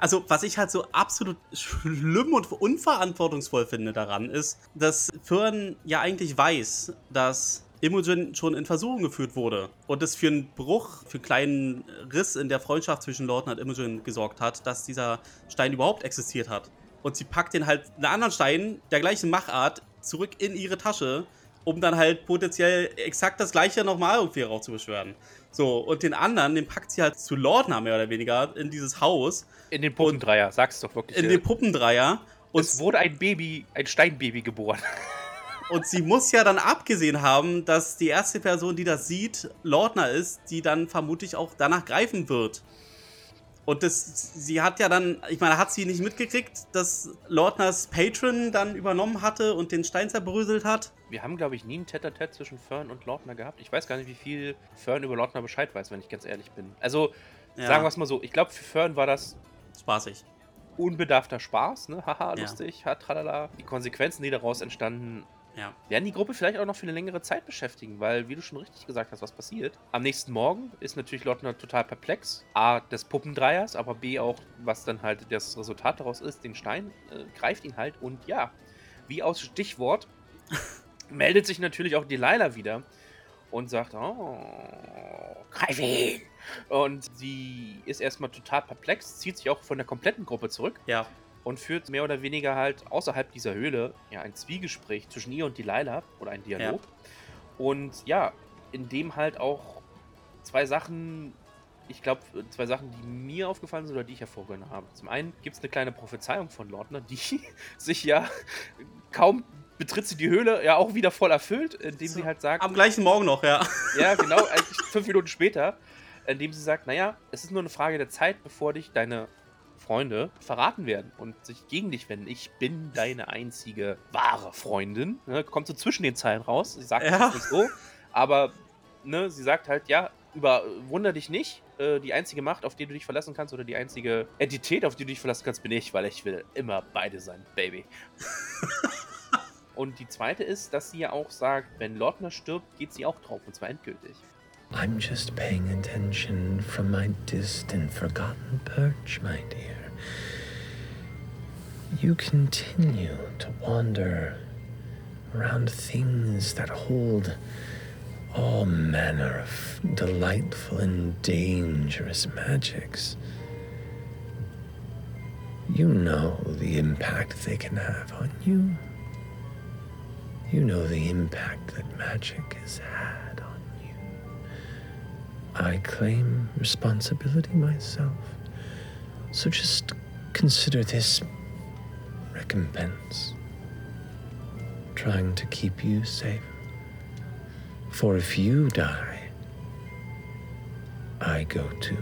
Also, was ich halt so absolut schlimm und unverantwortungsvoll finde daran, ist, dass Fern ja eigentlich weiß, dass Imogen schon in Versuchung geführt wurde und es für einen Bruch, für einen kleinen Riss in der Freundschaft zwischen Lorden und Imogen gesorgt hat, dass dieser Stein überhaupt existiert hat. Und sie packt den halt einen anderen Stein der gleichen Machart zurück in ihre Tasche, um dann halt potenziell exakt das gleiche nochmal irgendwie rauszubeschwören. So, und den anderen, den packt sie halt zu Lordner mehr oder weniger in dieses Haus, In den Puppendreier, sag's doch wirklich. in den Puppendreier. Und, es wurde ein Baby, ein Steinbaby geboren. und sie muss ja dann abgesehen haben, dass die erste Person, die das sieht, Lordner ist, die dann vermutlich auch danach greifen wird. Und das, sie hat ja dann, ich meine, hat sie nicht mitgekriegt, dass Lordners Patron dann übernommen hatte und den Stein zerbröselt hat? Wir haben, glaube ich, nie ein Tete-a-Tete zwischen Fern und Lautner gehabt. Ich weiß gar nicht, wie viel Fern über Lautner Bescheid weiß, wenn ich ganz ehrlich bin. Also, Ja. sagen wir es mal so, ich glaube, für Fern war das Spaßig. unbedarfter Spaß, ne? Haha, Ja. lustig, hat tralala. Die Konsequenzen, die daraus entstanden, Ja. werden die Gruppe vielleicht auch noch für eine längere Zeit beschäftigen, weil, wie du schon richtig gesagt hast, was passiert. Am nächsten Morgen ist natürlich Lottner total perplex. A, des Puppendreiers, aber B auch, was dann halt das Resultat daraus ist, den Stein, äh, greift ihn halt und ja, wie aus Stichwort, meldet sich natürlich auch Delilah wieder und sagt, oh, greif ihn! Und sie ist erstmal total perplex, zieht sich auch von der kompletten Gruppe zurück Ja. Und führt mehr oder weniger halt außerhalb dieser Höhle ja ein Zwiegespräch zwischen ihr und Delilah oder ein Dialog. Und ja, in dem halt auch zwei Sachen, ich glaube, zwei Sachen, die mir aufgefallen sind oder die ich hervorgehoben habe. Zum einen gibt es eine kleine Prophezeiung von Lordner, die sich ja kaum betritt sie die Höhle ja auch wieder voll erfüllt, indem So, sie halt sagt, Am gleichen Morgen noch, ja. ja, genau, eigentlich fünf Minuten später, indem sie sagt, naja, es ist nur eine Frage der Zeit, bevor dich deine Freunde verraten werden und sich gegen dich wenden. Ich bin deine einzige wahre Freundin. Ne, kommt so zwischen den Zeilen raus. Sie sagt Ja. nicht so, aber ne, sie sagt halt, ja, überwunder dich nicht. Äh, die einzige Macht, auf die du dich verlassen kannst, oder die einzige Entität, auf die du dich verlassen kannst, bin ich, weil ich will immer beide sein, Baby. Und die zweite ist, dass sie ja auch sagt, wenn Lordner stirbt, geht sie auch drauf, und zwar endgültig. I'm just paying attention from my distant, forgotten perch, my dear. You continue to wander around things that hold all manner of delightful and dangerous magics. You know the impact they can have on you. You know the impact that magic has had on you. I claim responsibility myself. So just consider this recompense. Trying to keep you safe. For if you die, I go too.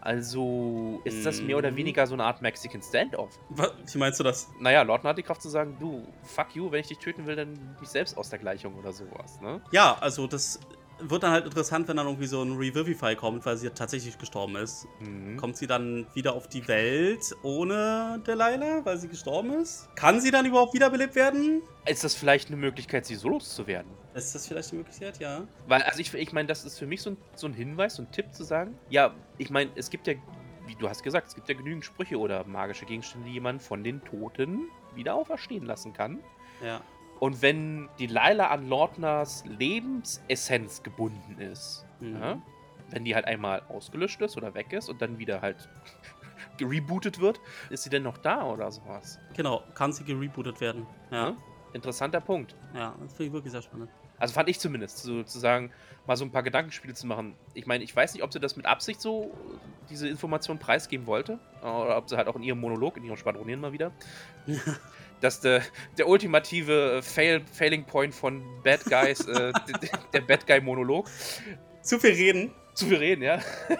Also ist das mehr oder Mhm. weniger so eine Art Mexican Standoff. Wie meinst du das? Naja, Lordner hat die Kraft zu sagen, du, fuck you, wenn ich dich töten will, dann mich selbst aus der Gleichung oder sowas, ne? Ja, also das wird dann halt interessant, wenn dann irgendwie so ein Revivify kommt, weil sie tatsächlich gestorben ist. Mhm. Kommt sie dann wieder auf die Welt ohne Delilah, weil sie gestorben ist? Kann sie dann überhaupt wiederbelebt werden? Ist das vielleicht eine Möglichkeit, sie so loszuwerden? Ist das vielleicht eine Möglichkeit, ja? Weil, also ich, ich meine, das ist für mich so ein, so ein Hinweis, so ein Tipp zu sagen. Ja, ich meine, es gibt ja, wie du hast gesagt, es gibt ja genügend Sprüche oder magische Gegenstände, die jemand von den Toten wieder auferstehen lassen kann. Ja. Und wenn die Laila an Lordners Lebensessenz gebunden ist, Mhm. ja, wenn die halt einmal ausgelöscht ist oder weg ist und dann wieder halt gerebootet wird, ist sie denn noch da oder sowas? Genau, kann sie gerebootet werden. Ja, Ja. Interessanter Punkt. ja, das finde ich wirklich sehr spannend. Also fand ich zumindest, sozusagen mal so ein paar Gedankenspiele zu machen. Ich meine, ich weiß nicht, ob sie das mit Absicht so, äh, diese Information preisgeben wollte. Oder ob sie halt auch in ihrem Monolog, in ihrem Schwadronieren mal wieder. dass der, der ultimative Fail, Failing Point von Bad Guys, äh, der, Bad Guy-Monolog, Zu viel reden. zu viel reden, ja.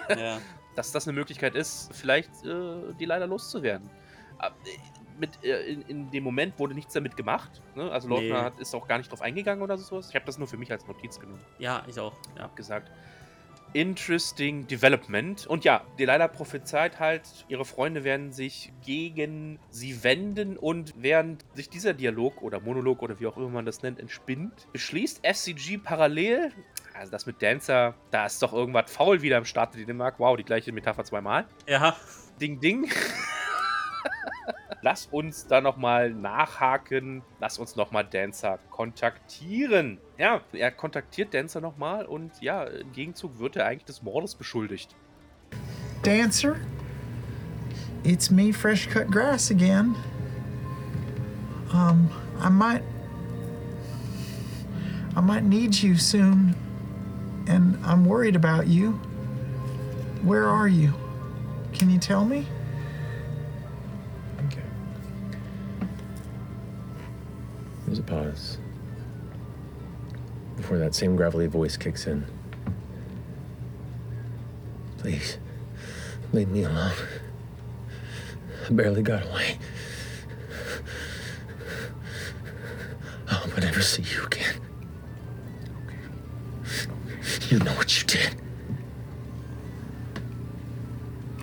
ja. dass das eine Möglichkeit ist, vielleicht äh, die leider loszuwerden. Aber, äh, Mit, äh, in, in dem Moment wurde nichts damit gemacht. Ne? Also Lautner Nee. ist auch gar nicht drauf eingegangen oder sowas. Ich habe das nur für mich als Notiz genommen. ja, ich auch. Ja. Hab gesagt. Interesting Development. Und ja, Delilah prophezeit halt, ihre Freunde werden sich gegen sie wenden und während sich dieser Dialog oder Monolog oder wie auch immer man das nennt, entspinnt, beschließt SCG parallel, also das mit Dancer, da ist doch irgendwas faul wieder im Staat der Dänemark. Wow, die gleiche Metapher zweimal. ja. Ding, ding. Lass uns da nochmal nachhaken. Lass uns nochmal Dancer kontaktieren. Ja, er kontaktiert Dancer nochmal und ja, im Gegenzug wird er eigentlich des Mordes beschuldigt. Dancer? It's me, Fresh Cut Grass again. Um, I might. I might need you soon, and I'm worried about you. Where are you? Can you tell me? There's a pause. Before that same gravelly voice kicks in. Please, leave me alone. I barely got away. I hope I never see you again. You know what you did.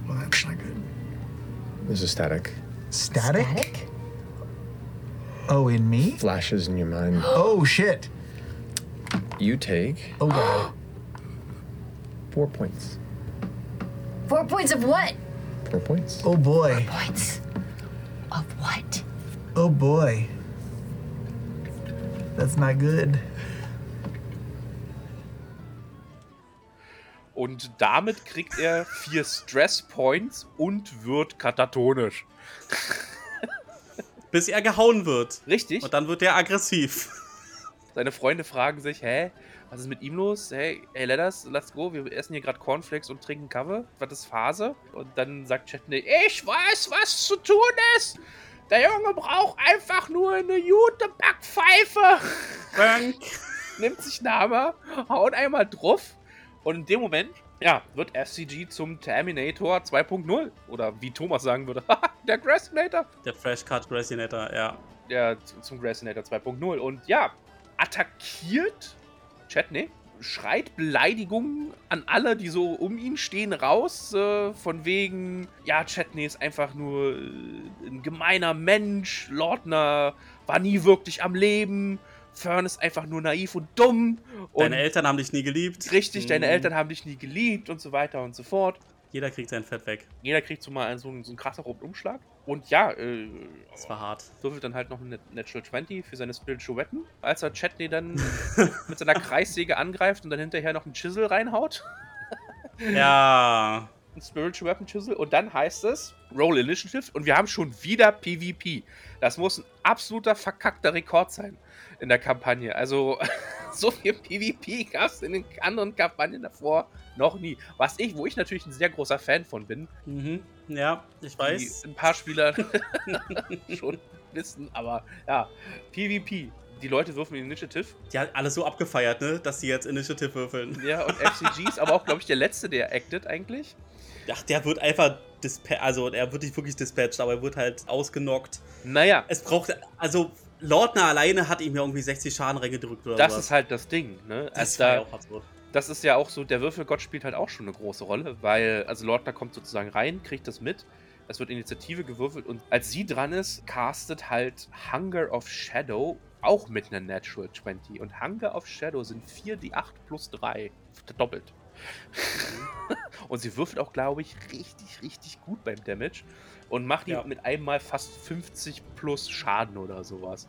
Well, that's not good. There's a static. Static? Oh, in me? Flashes in your mind. Oh, shit. You take Oh, God. four points. Four points of what? Four points. oh, boy. Points of what? Oh, boy. That's not good. Und damit kriegt er vier Stress Points und wird katatonisch. Bis er gehauen wird. Richtig? Und dann wird er aggressiv. Seine Freunde fragen sich, hä, was ist mit ihm los? Hey, hey, let us, let's go. Wir essen hier gerade Cornflakes und trinken Kaffee. Was ist Phase? Und dann sagt Chetney, ich weiß, was zu tun ist. Der Junge braucht einfach nur eine gute Backpfeife. Bang. Nimmt sich einen Hammer, haut einmal drauf. Und in dem Moment, ja, wird SCG zum Terminator 2.0. Oder wie Thomas sagen würde, der Grassinator Der Fresh Cut Gracinator, ja. der z- zum Grassinator 2.0 und ja, attackiert Chetney, schreit Beleidigungen an alle, die so um ihn stehen, raus, äh, von wegen, ja, Chetney ist einfach nur äh, ein gemeiner Mensch, Lordner war nie wirklich am Leben, Fern ist einfach nur naiv und dumm und Deine Eltern haben dich nie geliebt. richtig, deine Mhm. Eltern haben dich nie geliebt und so weiter und so fort. Jeder kriegt sein Fett weg. Jeder kriegt so mal einen, so einen, so einen krassen roten Umschlag. Und ja, äh, Das war hart. würfelt dann halt noch eine Natural 20 für seine Spiritual Weapon. Als er Chetney dann mit seiner Kreissäge angreift und dann hinterher noch einen Chisel reinhaut. Ja. Ein Spiritual Weapon Chisel. Und dann heißt es Roll Initiative. Und wir haben schon wieder PvP. Das muss ein absoluter verkackter Rekord sein in der Kampagne. Also, so viel PvP gab es in den anderen Kampagnen davor noch nie. Was ich, wo ich natürlich ein sehr großer Fan von bin, Mhm. Ja, ich weiß. ein paar Spieler schon wissen, aber ja, PvP. Die Leute würfen Initiative. Die hat alle so abgefeiert, ne? Dass die jetzt Initiative würfeln. Ja, und FCGs, aber auch, glaube ich, der letzte, der acted eigentlich. Ach, der wird einfach dispatched. Also, er wird nicht wirklich dispatched, aber er wird halt ausgenockt. Naja, Es braucht. Also, Lordner alleine hat ihm ja irgendwie 60 Schaden reingedrückt oder das sowas. ist halt das Ding, ne? Das Als war ja da auch absurd. das ist ja auch so, der Würfelgott spielt halt auch schon eine große Rolle, weil, also Lordner kommt sozusagen rein, kriegt das mit, es wird Initiative gewürfelt und als sie dran ist, castet halt Hunger of Shadow auch mit einer Natural 20. Und Hunger of Shadow sind 4 die 8 plus 3. Doppelt. und sie würfelt auch, glaube ich, richtig, richtig gut beim Damage und macht ihm Ja. mit einmal fast 50 plus Schaden oder sowas.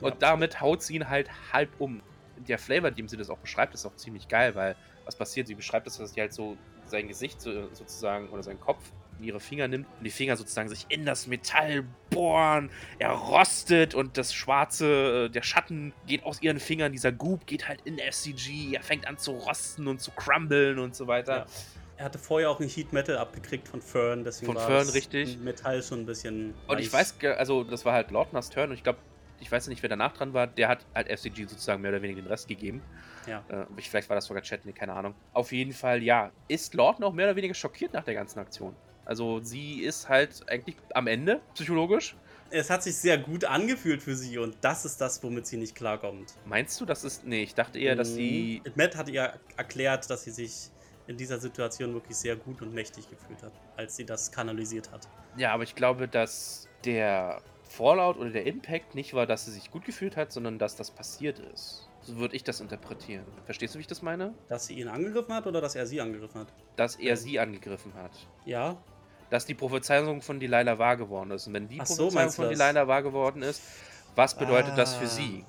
Und Ja. damit haut sie ihn halt halb um. Der Flavor, dem sie das auch beschreibt, ist auch ziemlich geil, weil was passiert? Sie beschreibt das, dass sie halt so sein Gesicht so, sozusagen oder seinen Kopf in ihre Finger nimmt und die Finger sozusagen sich in das Metall bohren. Er rostet und das schwarze, äh, der Schatten geht aus ihren Fingern. Dieser Goop geht halt in FCG. Er fängt an zu rosten und zu crumblen und so weiter. Ja. Er hatte vorher auch einen Heat Metal abgekriegt von Fern, deswegen Von war Fern, das richtig. Metall schon ein bisschen. Und ich weiß, also das war halt Lordners Turn und ich glaube, ich weiß nicht, wer danach dran war, der hat halt FCG sozusagen mehr oder weniger den Rest gegeben. Ja. Äh, ich- vielleicht war das sogar Chat, nee, keine Ahnung. Auf jeden Fall, ja. Ist Lord noch mehr oder weniger schockiert nach der ganzen Aktion? Also sie ist halt eigentlich am Ende, psychologisch. Es hat sich sehr gut angefühlt für sie und das ist das, womit sie nicht klarkommt. Meinst du, das ist. Nee, ich dachte eher, dass sie. Mhm. Matt hat ihr erklärt, dass sie sich in dieser Situation wirklich sehr gut und mächtig gefühlt hat, als sie das kanalisiert hat. Ja, aber ich glaube, dass der Fallout oder der Impact nicht war, dass sie sich gut gefühlt hat, sondern dass das passiert ist. So würde ich das interpretieren. Verstehst du, wie ich das meine? Dass sie ihn angegriffen hat oder dass er sie angegriffen hat? Dass er sie angegriffen hat. Ja. dass die Prophezeiung von Delilah wahr geworden ist. Und wenn die Ach so, Prophezeiung du von das? Delilah wahr geworden ist, was bedeutet das für Ah. sie?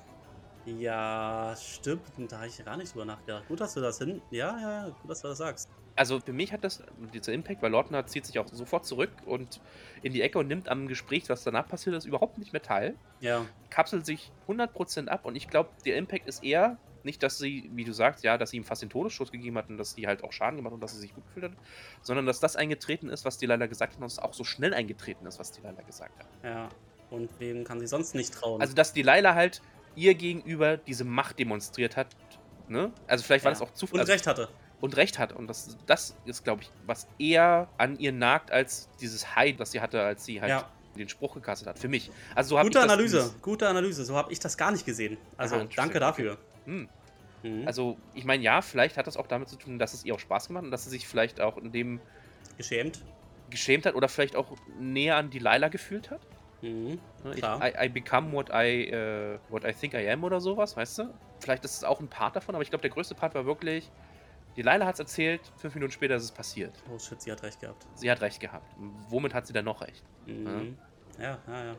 Ja, stimmt. Da habe ich gar nicht drüber nachgedacht. Gut, dass du das hin. Ja, ja, gut, dass du das sagst. Also für mich hat das dieser Impact, weil Lordner zieht sich auch sofort zurück und in die Ecke und nimmt am Gespräch, was danach passiert ist, überhaupt nicht mehr teil. Ja. Kapselt sich 100% ab und ich glaube, der Impact ist eher nicht, dass sie, wie du sagst, ja, dass sie ihm fast den Todesstoß gegeben hat und dass sie halt auch Schaden gemacht hat und dass sie sich gut gefühlt hat, sondern dass das eingetreten ist, was Delilah gesagt hat und dass es auch so schnell eingetreten ist, was Delilah gesagt hat. Ja. Und wem kann sie sonst nicht trauen? Also, dass Delilah halt ihr gegenüber diese Macht demonstriert hat. Ne? Also, vielleicht war Ja. das auch zu und also, recht hatte. Und recht hat. Und das, das ist, glaube ich, was eher an ihr nagt, als dieses High, das sie hatte, als sie halt Ja. den Spruch gekastet hat. Für mich. Also, so Gute das- Analyse, dieses- gute Analyse. So habe ich das gar nicht gesehen. Also Aha, danke dafür. Hm. Mhm. Also, ich meine, ja, vielleicht hat das auch damit zu tun, dass es ihr auch Spaß gemacht hat und dass sie sich vielleicht auch in dem Geschämt. geschämt hat oder vielleicht auch näher an Delilah gefühlt hat. Mhm. Ne, Ich, Klar. I, I become what I, äh, what I think I am oder sowas, weißt du? Vielleicht ist es auch ein Part davon, aber ich glaube, der größte Part war wirklich, Delilah hat es erzählt, fünf Minuten später ist es passiert. Oh shit, sie hat recht gehabt. Sie hat recht gehabt. Womit hat sie dann noch recht? Mhm. Ja, ja, ja.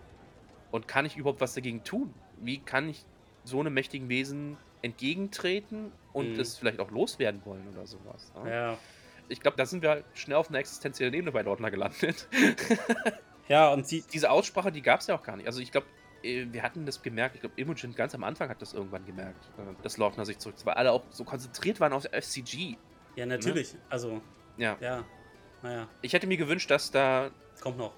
Und kann ich überhaupt was dagegen tun? Wie kann ich so einem mächtigen Wesen entgegentreten und Mhm. es vielleicht auch loswerden wollen oder sowas? ne? Ja, Ich glaube, da sind wir halt schnell auf einer existenziellen Ebene bei Lordner gelandet. ja und sie. Diese Aussprache, die gab es ja auch gar nicht. Also ich glaube, äh, wir hatten das gemerkt, ich glaube, Imogen ganz am Anfang hat das irgendwann gemerkt, äh, dass Lordner sich zurück, weil alle auch so konzentriert waren auf FCG. Ja, natürlich. Also, Ja. ja. Naja, Ich hätte mir gewünscht, dass da, kommt noch.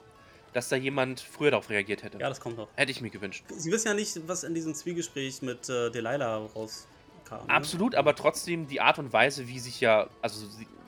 dass da jemand früher darauf reagiert hätte. Ja, das kommt noch. Hätte ich mir gewünscht. Sie wissen ja nicht, was in diesem Zwiegespräch mit äh, Delilah rauskam. Ne? Absolut, aber trotzdem die Art und Weise, wie sich ja, also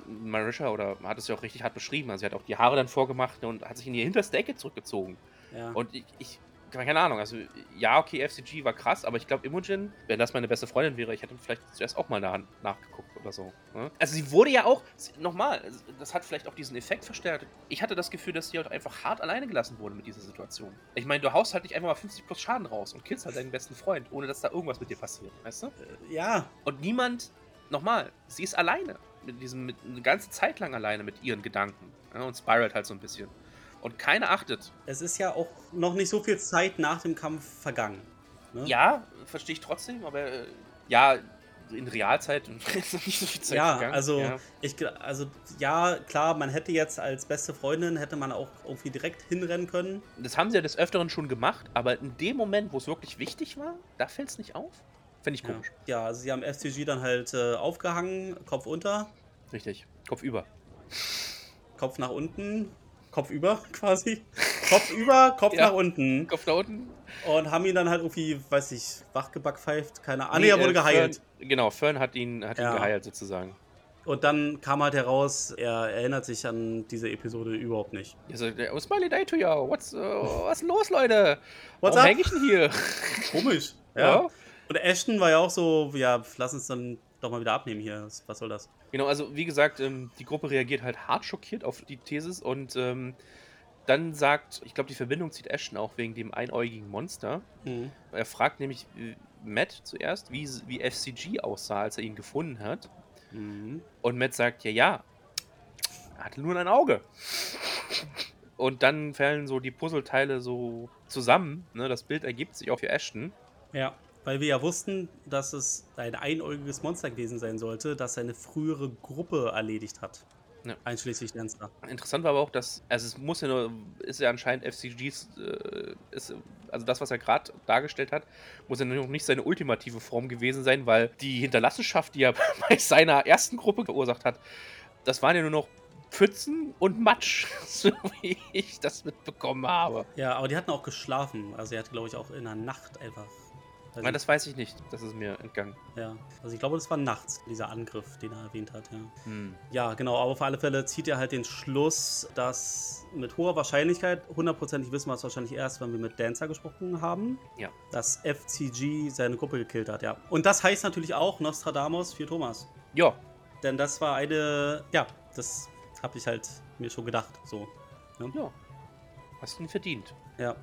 Marisha oder hat es ja auch richtig hart beschrieben. Also sie hat auch die Haare dann vorgemacht und hat sich in die hinterste Ecke zurückgezogen. Ja. Und ich, ich keine Ahnung, also ja, okay, FCG war krass, aber ich glaube, Imogen, wenn das meine beste Freundin wäre, ich hätte vielleicht zuerst auch mal nach, nachgeguckt oder so. ne? Also sie wurde ja auch, nochmal, das hat vielleicht auch diesen Effekt verstärkt. Ich hatte das Gefühl, dass sie halt einfach hart alleine gelassen wurde mit dieser Situation. Ich meine, du haust halt nicht einfach mal 50 plus Schaden raus und killst halt deinen besten Freund, ohne dass da irgendwas mit dir passiert, weißt du? Äh, ja, Und niemand, nochmal, sie ist alleine. Mit diesem, mit, eine ganze Zeit lang alleine mit ihren Gedanken. Ja, und spiralt halt so ein bisschen. Und keiner achtet. es ist ja auch noch nicht so viel Zeit nach dem Kampf vergangen. Ne? Ja, verstehe ich trotzdem, aber äh, ja, in Realzeit ist noch nicht so viel Zeit Ja, vergangen. also, Ja. ich, also ja, klar, man hätte jetzt als beste Freundin, hätte man auch irgendwie direkt hinrennen können. Das haben sie ja des Öfteren schon gemacht, aber in dem Moment, wo es wirklich wichtig war, da fällt es nicht auf. Finde ich Ja. komisch. ja, also sie haben FCG dann halt äh, aufgehangen, Kopf unter, Richtig. Kopf über. Kopf nach unten, Kopf über quasi. Kopf über, Kopf Ja. nach unten. Kopf da unten. Und haben ihn dann halt irgendwie, weiß ich, wachgebackpfeift, keine Ahnung. Ah, nee, er wurde äh, geheilt. Fern, genau, Fern hat ihn, hat Ja. ihn geheilt sozusagen. Und dann kam halt heraus, er erinnert sich an diese Episode überhaupt nicht. Also, oh, Smiley Day to you. What's, äh, was ist los, Leute? What's Warum up? häng ich denn hier? Komisch. Ja. Und Ashton war ja auch so, ja, lass uns dann doch mal wieder abnehmen hier. Was- soll das? Genau, also wie gesagt, ähm, die Gruppe reagiert halt hart schockiert auf die Thesis und ähm, dann sagt, ich glaube, die Verbindung zieht Ashton auch wegen dem einäugigen Monster. Mhm. Er fragt nämlich äh, Matt zuerst, wie, wie FCG aussah, als er ihn gefunden hat. Mhm. Und Matt sagt, ja, ja, er hatte nur ein Auge. Und dann fallen so die Puzzleteile so zusammen. Ne? Das Bild ergibt sich auch für Ashton. Ja, weil wir ja wussten, dass es ein einäugiges Monster gewesen sein sollte, das seine frühere Gruppe erledigt hat. Ja. Einschließlich Dancer. Interessant war aber auch, dass, also es muss ja nur, ist ja anscheinend FCGs, äh, ist, also das, was er gerade dargestellt hat, muss ja noch nicht seine ultimative Form gewesen sein, weil die Hinterlassenschaft, die er bei seiner ersten Gruppe verursacht hat, das waren ja nur noch Pfützen und Matsch, so wie ich das mitbekommen habe. Ja, aber die hatten auch geschlafen. Also er hatte, glaube ich, auch in der Nacht einfach. Also, Nein, das weiß ich nicht, das ist mir entgangen. ja. also ich glaube, das war nachts, dieser Angriff, den er erwähnt hat, ja. Hm. Ja, genau, aber auf alle Fälle zieht er halt den Schluss, dass mit hoher Wahrscheinlichkeit, hundertprozentig wissen wir es wahrscheinlich erst, wenn wir mit Dancer gesprochen haben, Ja. dass FCG seine Gruppe gekillt hat, ja. Und das heißt natürlich auch Nostradamus für Thomas. Ja, Denn das war eine, ja, das habe ich halt mir schon gedacht, so. Ne? ja. Hast du ihn verdient. Ja.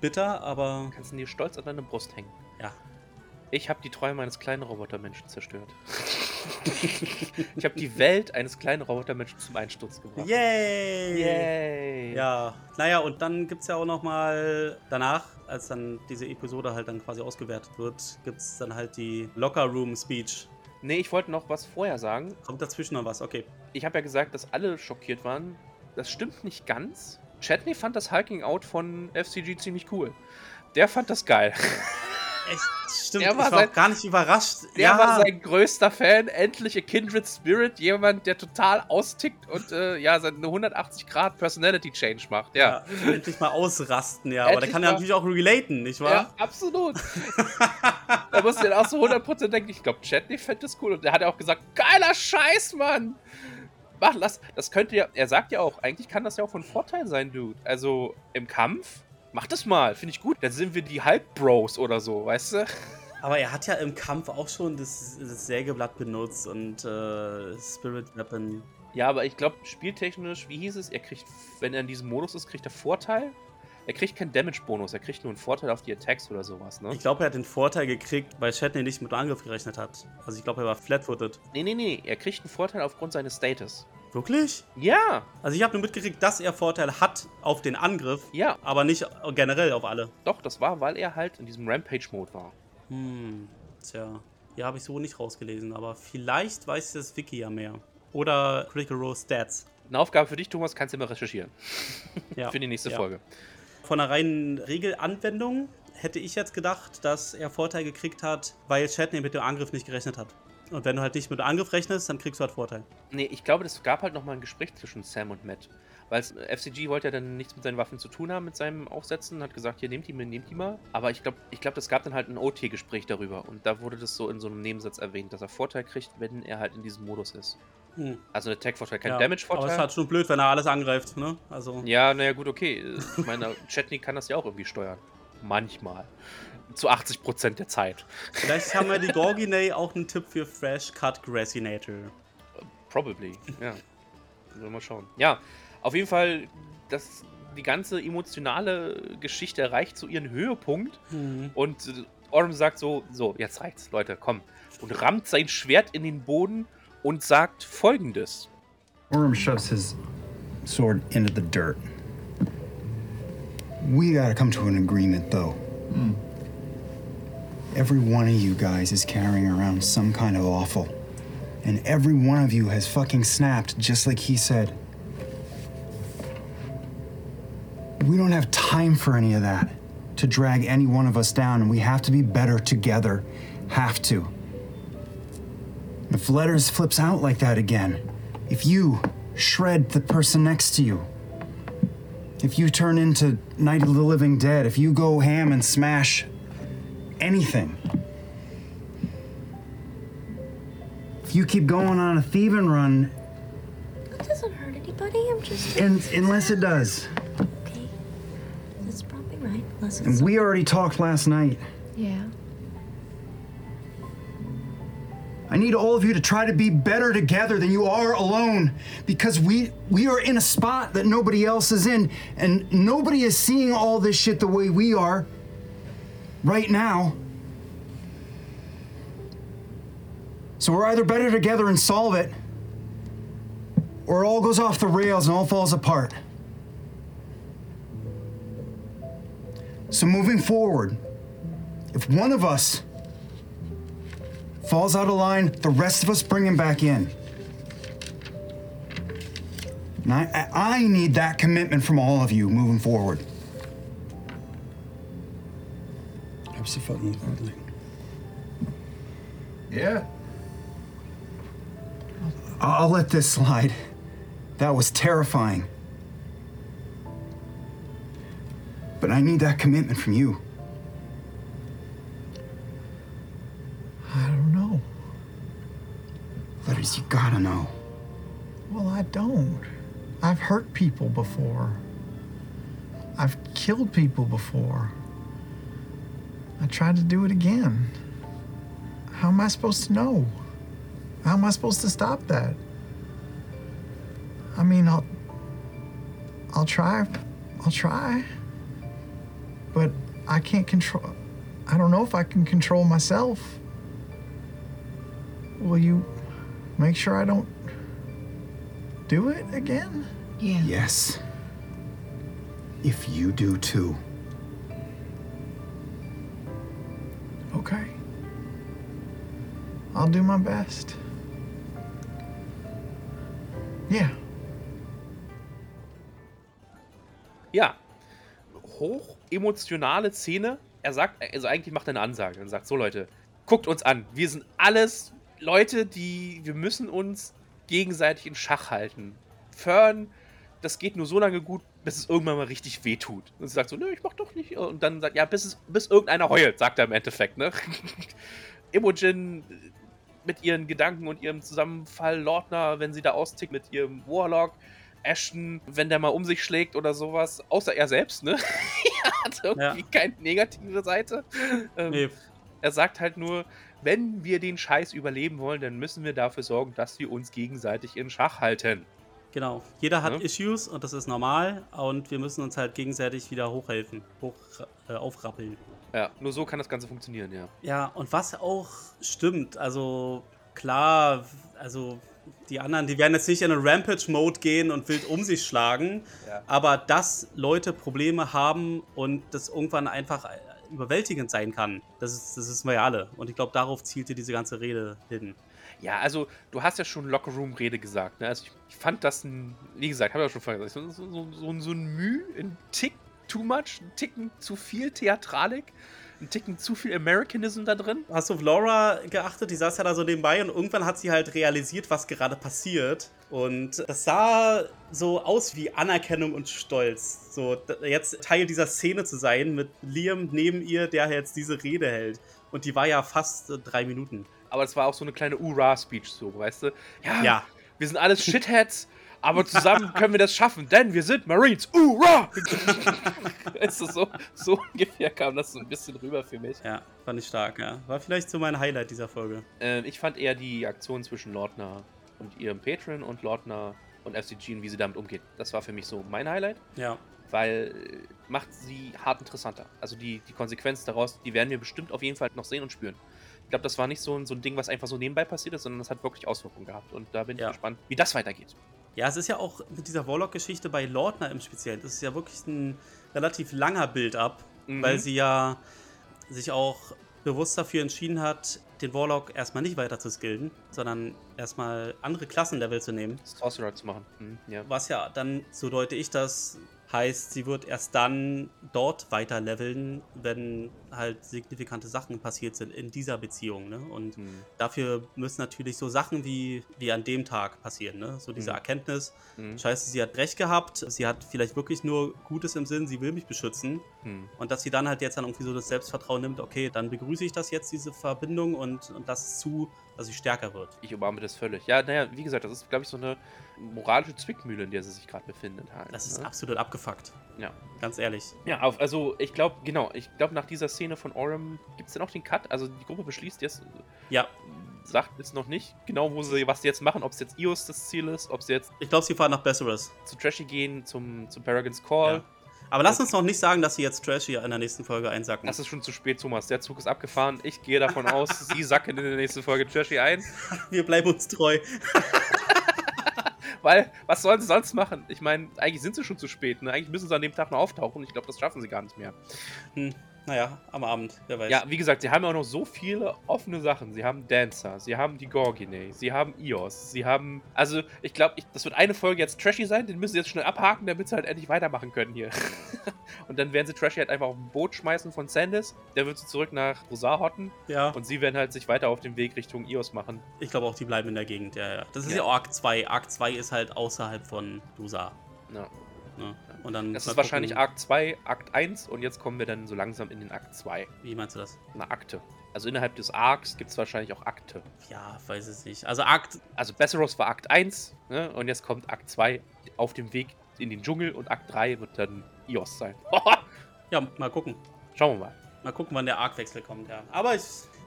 Bitter, aber Kannst ihn dir stolz an deine Brust hängen. Ja. Ich habe die Träume eines kleinen Robotermenschen zerstört. ich habe die Welt eines kleinen Robotermenschen zum Einsturz gebracht. Yay! Yay! Ja, naja, und dann gibt es ja auch nochmal danach, als dann diese Episode halt dann quasi ausgewertet wird, gibt es dann halt die Locker Room Speech. Nee, ich wollte noch was vorher sagen. Kommt dazwischen noch was? Okay. Ich habe ja gesagt, dass alle schockiert waren. Das stimmt nicht ganz. Chatney fand das Hulking Out von FCG ziemlich cool. Der fand das geil. Echt? Stimmt, Er ich war war sein- auch gar nicht überrascht. Der war sein größter Fan. Endlich a Kindred Spirit. Jemand, der total austickt und äh, ja, seine 180 Grad Personality Change macht. Ja. ja, endlich mal ausrasten, ja. Aber der Endlich kann ja natürlich auch relaten, nicht wahr? Ja, absolut. da musst du dann auch so 100% denken, ich glaube, Chatney fände das cool. Und der hat ja auch gesagt, geiler Scheiß, Mann. Mach, lass, das könnte ja, er sagt ja auch, eigentlich kann das ja auch von Vorteil sein, Dude. Also im Kampf, mach das mal, finde ich gut. Dann sind wir die Halbbros oder so, weißt du? Aber er hat ja im Kampf auch schon das, das Sägeblatt benutzt und äh, Spirit Weapon. Ja, aber ich glaube, spieltechnisch, wie hieß es, er kriegt, wenn er in diesem Modus ist, kriegt er Vorteil. Er kriegt keinen Damage-Bonus, er kriegt nur einen Vorteil auf die Attacks oder sowas, ne? Ich glaube, er hat den Vorteil gekriegt, weil Shatney nicht mit Angriff gerechnet hat. Also ich glaube, er war flat-footed. Nee, nee, nee, er kriegt einen Vorteil aufgrund seines Status. Wirklich? Ja, Also ich habe nur mitgekriegt, dass er Vorteil hat auf den Angriff, ja, aber nicht generell auf alle. Doch, das war, weil er halt in diesem Rampage-Mode war. Hm, tja. Ja, habe ich so nicht rausgelesen, aber vielleicht weiß das Wiki ja mehr. Oder Critical Role Stats. Eine Aufgabe für dich, Thomas, kannst du immer recherchieren. Ja. Für die nächste ja. Folge. Von einer reinen Regelanwendung hätte ich jetzt gedacht, dass er Vorteil gekriegt hat, weil Shatney mit dem Angriff nicht gerechnet hat. Und wenn du halt nicht mit Angriff rechnest, dann kriegst du halt Vorteil. Nee, ich glaube, es gab halt nochmal ein Gespräch zwischen Sam und Matt. Weil äh, FCG wollte ja dann nichts mit seinen Waffen zu tun haben, mit seinem Aufsetzen, hat gesagt, hier nehmt die mal, nehmt die mal. Aber ich glaube, ich glaub, das gab dann halt ein OT-Gespräch darüber. Und da wurde das so in so einem Nebensatz erwähnt, dass er Vorteil kriegt, wenn er halt in diesem Modus ist. Hm. Also ein Attack-Vorteil, kein Ja, Aber es Damage-Vorteil. ist halt schon blöd, wenn er alles angreift, ne? Also. Ja, naja, gut, okay. Ich meine, Chetney kann das ja auch irgendwie steuern. Manchmal. Zu 80% der Zeit. Vielleicht haben wir die Gorginay auch einen Tipp für Fresh Cut Grassinator. Probably, ja. Sollen wir mal schauen. Ja, auf jeden Fall, das, die ganze emotionale Geschichte erreicht so ihren Höhepunkt. Und äh, Orm sagt so, so, jetzt reicht's, Leute, komm. Und rammt sein Schwert in den Boden und sagt folgendes. Orm shoves his sword into the dirt. We gotta come to an agreement, though. Every one of you guys is carrying around some kind of awful. And every one of you has fucking snapped, just like he said. We don't have time for any of that to drag any one of us down, and we have to be better together. Have to. If Letters flips out like that again, if you shred the person next to you, if you turn into Night of the Living Dead, if you go ham and smash anything, if you keep going on a thieving run, That doesn't hurt anybody. I'm just and unless it does, okay. That's probably right. Unless and we already talked last night, yeah. I need all of you to try to be better together than you are alone because we we are in a spot that nobody else is in and nobody is seeing all this shit the way we are right now. So we're either better together and solve it or it all goes off the rails and all falls apart. So moving forward, if one of us falls out of line, the rest of us bring him back in. And I, I need that commitment from all of you moving forward. Absolutely. Yeah. I'll I'll let this slide. That was terrifying. But I need that commitment from you. I don't know. Letters, you gotta know. Well, I don't. I've hurt people before. I've killed people before. I tried to do it again. How am I supposed to know? How am I supposed to stop that? I mean, I'll I'll try. I'll try. But I can't control I don't know if I can control myself. Will you make sure I don't do it again? Yeah. Yes. If you do too. Okay. I'll do my best. Yeah. Ja, hoch emotionale Szene. Er sagt, also eigentlich macht er eine Ansage und sagt: So, Leute, guckt uns an. Wir sind alles Leute, die, wir müssen uns gegenseitig in Schach halten. Fern, das geht nur so lange gut, bis es irgendwann mal richtig wehtut. Und sie sagt so: Nö, ich mach doch nicht. Und dann sagt, ja, bis, es, bis irgendeiner heult, sagt er im Endeffekt, ne? Imogen mit ihren Gedanken und ihrem Zusammenfall, Lordner, wenn sie da austickt mit ihrem Warlock. Ashton, wenn der mal um sich schlägt oder sowas, außer er selbst, ne? er hat irgendwie Ja. keine negative Seite. Ähm, Nee, Er sagt halt nur, wenn wir den Scheiß überleben wollen, dann müssen wir dafür sorgen, dass wir uns gegenseitig in Schach halten. Genau. Jeder hat Ja. Issues und das ist normal und wir müssen uns halt gegenseitig wieder hochhelfen, hoch äh, aufrappeln. Ja, nur so kann das Ganze funktionieren, ja. Ja, und was auch stimmt, also klar, also die anderen, die werden jetzt nicht in einen Rampage-Mode gehen und wild um sich schlagen, Ja. aber dass Leute Probleme haben und das irgendwann einfach überwältigend sein kann, das ist, das wissen wir ja alle. Und ich glaube, darauf zielte diese ganze Rede hin. Ja, also du hast ja schon Lockerroom-Rede gesagt. Ne? Also ich, ich fand das, ein, wie gesagt, habe ich auch schon vorher gesagt, so, so, so, so ein Mühe, ein Tick too much, ein Ticken zu viel Theatralik, ein Ticken zu viel Americanism da drin. Hast du auf Laura geachtet? Die saß ja da so nebenbei und irgendwann hat sie halt realisiert, was gerade passiert. Und das sah so aus wie Anerkennung und Stolz. So, jetzt Teil dieser Szene zu sein mit Liam neben ihr, der jetzt diese Rede hält. Und die war ja fast äh, drei Minuten. Aber es war auch so eine kleine Ura-Speech, so, weißt du? Ja, Ja. wir sind alles Shitheads, aber zusammen können wir das schaffen, denn wir sind Marines. Ura! weißt du, so, so ungefähr kam das so ein bisschen rüber für mich. Ja, fand ich stark, ja. War vielleicht so mein Highlight dieser Folge. Ähm, ich fand eher die Aktion zwischen Lordner und ihrem Patron und Lordner und FCG und wie sie damit umgeht. Das war für mich so mein Highlight, Ja. weil äh, macht sie hart interessanter. Also die, die Konsequenz daraus, die werden wir bestimmt auf jeden Fall noch sehen und spüren. Ich glaube, das war nicht so ein, so ein Ding, was einfach so nebenbei passiert ist, sondern das hat wirklich Auswirkungen gehabt. Und da bin ich Ja. gespannt, wie das weitergeht. Ja, es ist ja auch mit dieser Warlock-Geschichte bei Lordner im Speziellen. Das ist ja wirklich ein relativ langer Build-up, Mhm. weil sie ja sich auch bewusst dafür entschieden hat, den Warlock erstmal nicht weiter zu skillen, sondern erstmal andere Klassenlevel zu nehmen. Sorcerer zu machen. Mhm, ja. Was ja dann, so deute ich das, heißt, sie wird erst dann dort weiter leveln, wenn halt signifikante Sachen passiert sind in dieser Beziehung. Ne? Und Mhm. dafür müssen natürlich so Sachen wie, wie an dem Tag passieren. Ne? So diese Mhm. Erkenntnis, Mhm. scheiße, sie hat recht gehabt, sie hat vielleicht wirklich nur Gutes im Sinn, sie will mich beschützen. Mhm. Und dass sie dann halt jetzt dann irgendwie so das Selbstvertrauen nimmt, okay, dann begrüße ich das jetzt, diese Verbindung und, und es zu, dass sie stärker wird. Ich umarme das völlig. Ja, naja, wie gesagt, das ist, glaube ich, so eine moralische Zwickmühle, in der sie sich gerade befindet. Halt, Das ist ne? absolut abgefuckt. Ja. Ganz ehrlich. Ja, auf, also ich glaube, genau, ich glaube, nach dieser Szene von Orem gibt es dann auch den Cut. Also die Gruppe beschließt jetzt, Ja, sagt jetzt noch nicht genau, wo sie, was sie jetzt machen, ob es jetzt Ios das Ziel ist, ob sie jetzt Ich glaube, sie fahren nach Besseres. zu Trashy gehen, zum, zum Paragon's Call. Ja. Aber lass uns noch nicht sagen, dass sie jetzt Trashy in der nächsten Folge einsacken. Das ist schon zu spät, Thomas. Der Zug ist abgefahren. Ich gehe davon aus, sie sacken in der nächsten Folge Trashy ein. Wir bleiben uns treu. Weil, was sollen sie sonst machen? Ich meine, eigentlich sind sie schon zu spät. Ne? Eigentlich müssen sie an dem Tag noch auftauchen. Ich glaube, das schaffen sie gar nicht mehr. Hm, naja, am Abend, wer weiß. Ja, wie gesagt, sie haben ja auch noch so viele offene Sachen. Sie haben Dancer, sie haben die Gorgine, sie haben Ios, sie haben. Also, ich glaube, das wird eine Folge jetzt trashy sein, den müssen sie jetzt schnell abhaken, damit sie halt endlich weitermachen können hier. und dann werden sie Trashy halt einfach auf ein Boot schmeißen von Sandis. Der wird sie zurück nach Rosar hotten ja. und sie werden halt sich weiter auf den Weg Richtung Ios machen. Ich glaube auch, die bleiben in der Gegend, ja, ja. Das ist Ja. ja, Arc 2. Arc 2 ist halt außerhalb von Dusa. Ja. Ne? Und dann Das ist wahrscheinlich gucken, Akt 2, Akt 1 und jetzt kommen wir dann so langsam in den Akt 2. Wie meinst du das? Eine Akte. Also innerhalb des Arcs gibt es wahrscheinlich auch Akte. Ja, weiß es nicht. Also Akt. Also Besseros war Akt 1 ne? und jetzt kommt Akt 2 auf dem Weg in den Dschungel und Akt 3 wird dann Ios sein. Ja, mal gucken. Schauen wir mal. Mal gucken, wann der Arc-Wechsel kommt, ja. Aber ich.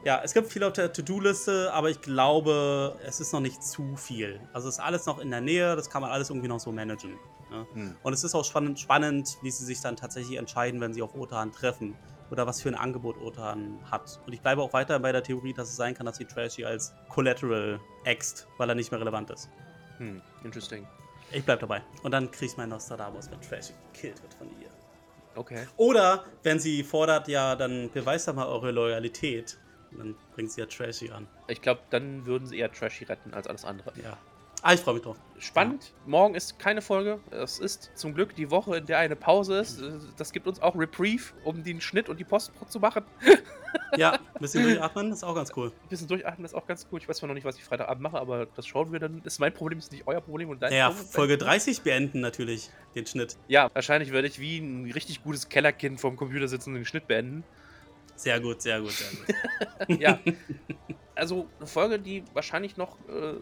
Ja, es gibt viel auf der To-Do-Liste, aber ich glaube, es ist noch nicht zu viel. Also es ist alles noch in der Nähe, das kann man alles irgendwie noch so managen. Ne? Hm. Und es ist auch spannend, spannend, wie sie sich dann tatsächlich entscheiden, wenn sie auf Otan treffen. Oder was für ein Angebot Otan hat. Und ich bleibe auch weiter bei der Theorie, dass es sein kann, dass sie Trashy als Collateral äxt, weil er nicht mehr relevant ist. Hm, interesting. Ich bleib dabei. Und dann krieg ich meinen Nostradamus, wenn Trashy gekillt wird von ihr. Okay. Oder wenn sie fordert, ja, dann beweist doch mal eure Loyalität. Und dann bringt sie ja Trashy an. Ich glaube, dann würden sie eher Trashy retten als alles andere. Ja. Ah, ich freue mich drauf. Spannend. Morgen ist keine Folge. Es ist zum Glück die Woche, in der eine Pause ist. Das gibt uns auch Reprieve, um den Schnitt und die Post zu machen. Ja, ein bisschen durchatmen, ist auch ganz cool. Ein bisschen durchatmen ist auch ganz cool. Ich weiß zwar noch nicht, was ich Freitagabend mache, aber das schauen wir dann. Das ist mein Problem, ist nicht euer Problem und dein Naja, Problem. Folge 30 beenden natürlich den Schnitt. Ja, wahrscheinlich werde ich wie ein richtig gutes Kellerkind vorm Computer sitzen und den Schnitt beenden. Sehr gut, sehr gut, sehr gut. Ja. also eine Folge, die wahrscheinlich noch äh,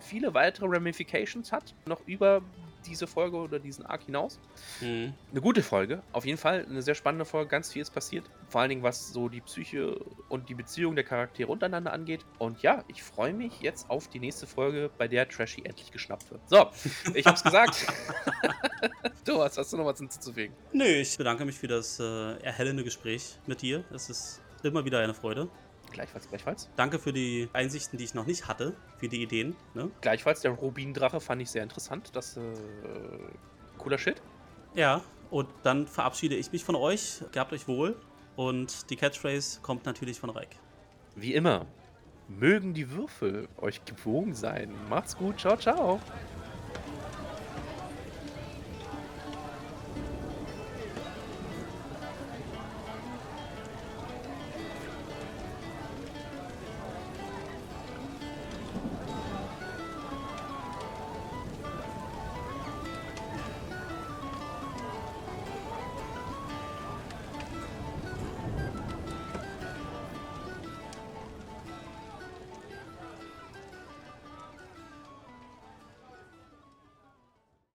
viele weitere Ramifications hat, noch über diese Folge oder diesen Arc hinaus. Mhm. Eine gute Folge, auf jeden Fall. Eine sehr spannende Folge, ganz viel ist passiert. Vor allen Dingen, was so die Psyche und die Beziehung der Charaktere untereinander angeht. Und ja, ich freue mich jetzt auf die nächste Folge, bei der Trashy endlich geschnappt wird. So, ich hab's gesagt. du, was hast du noch was hinzuzufügen? Nö, ich bedanke mich für das äh, erhellende Gespräch mit dir. Es ist immer wieder eine Freude. Gleichfalls, gleichfalls. Danke für die Einsichten, die ich noch nicht hatte, für die Ideen. Ne? Gleichfalls, der Rubindrache fand ich sehr interessant. Das, äh, cooler Shit. Ja, und dann verabschiede ich mich von euch. Gehabt euch wohl. Und die Catchphrase kommt natürlich von Reik. Wie immer, mögen die Würfel euch gewogen sein. Macht's gut, ciao, ciao.